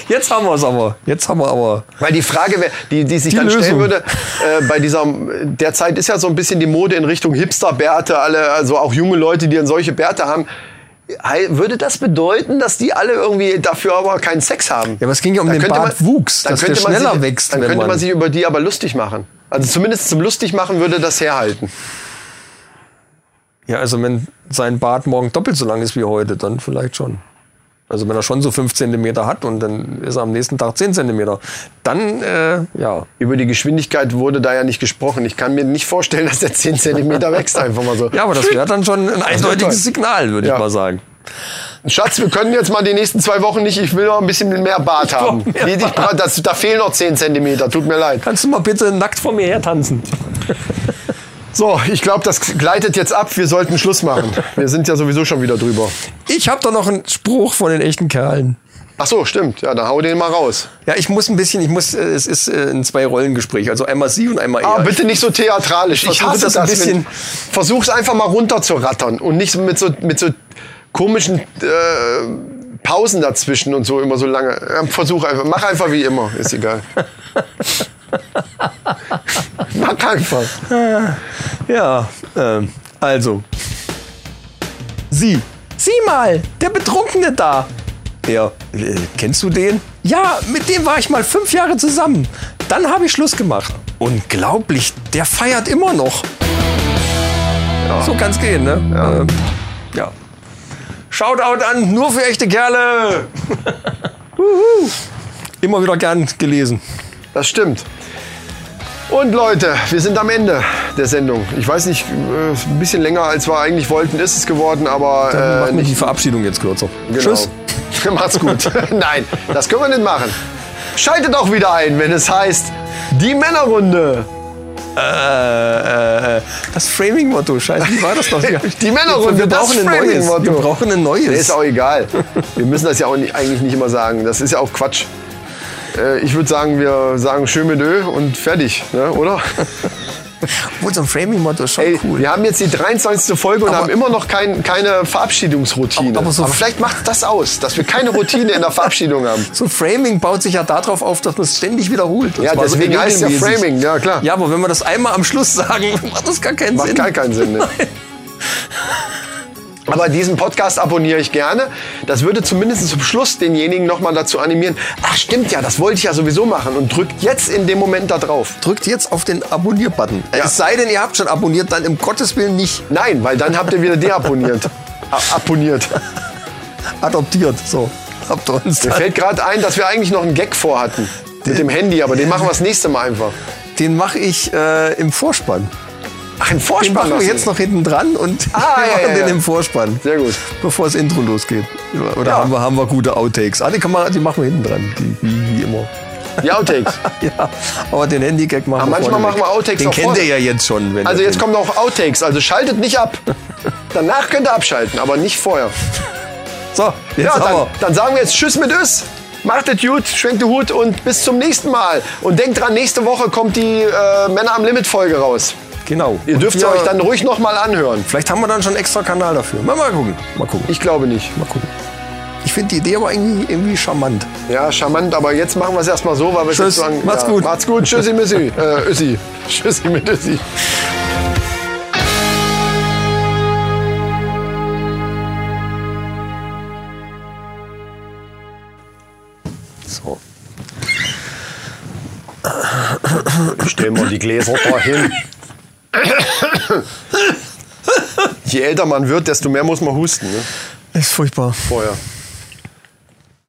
Jetzt haben wir es aber. Jetzt haben wir aber. Weil die Frage, die, die sich Die dann stellen Lösung. würde, äh, bei dieser, derzeit ist ja so ein bisschen die Mode in Richtung Hipster-Bärte, alle, also auch junge Leute, die dann solche Bärte haben. Würde das bedeuten, dass die alle irgendwie dafür aber keinen Sex haben? Ja, aber es ging ja um Dann den Bartwuchs, dann dass der könnte man schneller sich, wächst, Dann könnte man man- sich über die aber lustig machen. Also zumindest zum Lustigmachen würde das herhalten. Ja, also wenn sein Bart morgen doppelt so lang ist wie heute, dann vielleicht schon. Also wenn er schon so 5 cm hat und dann ist er am nächsten Tag 10 cm, dann, äh, ja. Über die Geschwindigkeit wurde da ja nicht gesprochen. Ich kann mir nicht vorstellen, dass der 10 cm wächst einfach mal so. Ja, aber das wäre dann schon ein eindeutiges. Signal, würde Ja. ich mal sagen. Schatz, wir können jetzt mal die nächsten zwei Wochen nicht, ich will noch ein bisschen mehr Bart haben. mehr Die- die- das, da fehlen noch 10 Zentimeter, tut mir leid. Kannst du mal bitte nackt vor mir her tanzen? So, ich glaube, das gleitet jetzt ab. Wir sollten Schluss machen. Wir sind ja sowieso schon wieder drüber. Ich habe doch noch einen Spruch von den echten Kerlen. Ach so, stimmt. Ja, dann hau den mal raus. Ja, ich muss ein bisschen, ich muss, äh, es ist äh, ein Zwei-Rollen-Gespräch, also einmal sie und einmal Ah, er. bitte nicht so theatralisch. Ich versuche hasse das ein bisschen- Wenn, versuch's einfach mal runterzurattern und nicht mit so, mit so komischen äh, Pausen dazwischen und so immer so lange. Versuch einfach. Mach einfach wie immer. Ist egal. [laughs] Mach einfach. Ja, ähm, also. Sie. Sieh mal, der Betrunkene da. Ja, äh, kennst du den? Ja, mit dem war ich mal fünf Jahre zusammen. Dann habe ich Schluss gemacht. Unglaublich, der feiert immer noch. So kann's gehen, ne? Ja. Ähm, ja. Shoutout an, nur für echte Kerle. [laughs] Immer wieder gern gelesen. Das stimmt. Und Leute, wir sind am Ende der Sendung. Ich weiß nicht, äh, ein bisschen länger als wir eigentlich wollten, ist es geworden, aber Dann äh, machen wir nicht. die Verabschiedung jetzt kürzer. Genau. Tschüss. [laughs] Macht's gut. [laughs] Nein, das können wir nicht machen. Schaltet auch wieder ein, wenn es heißt die Männerrunde. Äh, äh, das Framing-Motto, scheiße, wie war das noch? [laughs] Die Männerrunde, wir brauchen ein neues. Wir brauchen ein neues. Nee, ist auch egal. Wir müssen das ja auch nicht, eigentlich nicht immer sagen. Das ist ja auch Quatsch. Äh, Ich würde sagen, wir sagen schön mit Ö und fertig, ne, oder? [laughs] Obwohl, so ein Framing-Motto ist schon Ey, cool. wir haben jetzt die 23. Folge und Aber- haben immer noch kein, keine Verabschiedungsroutine. Aber- Aber, aber so- vielleicht macht das aus, dass wir keine Routine in der Verabschiedung haben. [laughs] So Framing baut sich ja darauf auf, dass man es ständig wiederholt. Ja, so deswegen heißt ja regelmäßig. Framing, ja klar. Ja, aber wenn wir das einmal am Schluss sagen, [laughs] macht das gar keinen Macht Sinn. gar keinen Sinn. Ne? Aber diesen Podcast abonniere ich gerne. Das würde zumindest zum Schluss denjenigen nochmal dazu animieren. Ach stimmt ja, das wollte ich ja sowieso machen. Und drückt jetzt in dem Moment da drauf. Drückt jetzt auf den Abonnier-Button. Ja. Es sei denn, ihr habt schon abonniert, dann im Gottes Willen nicht Nein, weil dann habt ihr wieder deabonniert. [laughs] Abonniert. adoptiert. So, habt uns Mir fällt gerade ein, dass wir eigentlich noch einen Gag vorhatten. Mit dem Handy, aber den [laughs] machen wir das nächste Mal einfach. Den mache ich äh, im Vorspann. Ach, ein Den Vorspann machen wir du. jetzt noch hinten dran und Ah, [laughs] wir machen ja, den ja. im Vorspann. Sehr gut. Bevor das Intro losgeht. Oder Ja. haben, wir, haben wir gute Outtakes? Ah, die, kann man, die machen wir hinten dran. Die, wie, wie immer. Die Outtakes. [laughs] Ja, aber den Handy-Gag machen Aber wir manchmal machen wir Outtakes Den kennt ihr ja jetzt schon. Wenn Also jetzt den- kommen noch Outtakes, also schaltet nicht ab. Danach könnt ihr abschalten, aber nicht vorher. So, jetzt Ja, dann, dann sagen wir jetzt Tschüss mit Ös. Macht es gut, schwenkt den Hut und bis zum nächsten Mal. Und denkt dran, nächste Woche kommt die äh, Männer am Limit Folge raus. Genau. Ihr dürft wir- euch dann ruhig noch mal anhören. Vielleicht haben wir dann schon einen extra Kanal dafür. Mal, mal gucken. Mal gucken. Ich glaube nicht. Mal gucken. Ich finde die Idee aber irgendwie, irgendwie charmant. Ja, charmant, aber jetzt machen wir es erstmal so, weil wir es Tschüss, jetzt sagen. macht's ja, gut. Macht's gut. Tschüssi, Missi. [laughs] Äh, Össi. Tschüssi mit Össi. So. Stellen wir die Gläser da hin. Je älter man wird, desto mehr muss man husten. Ne? Ist furchtbar. Vorher.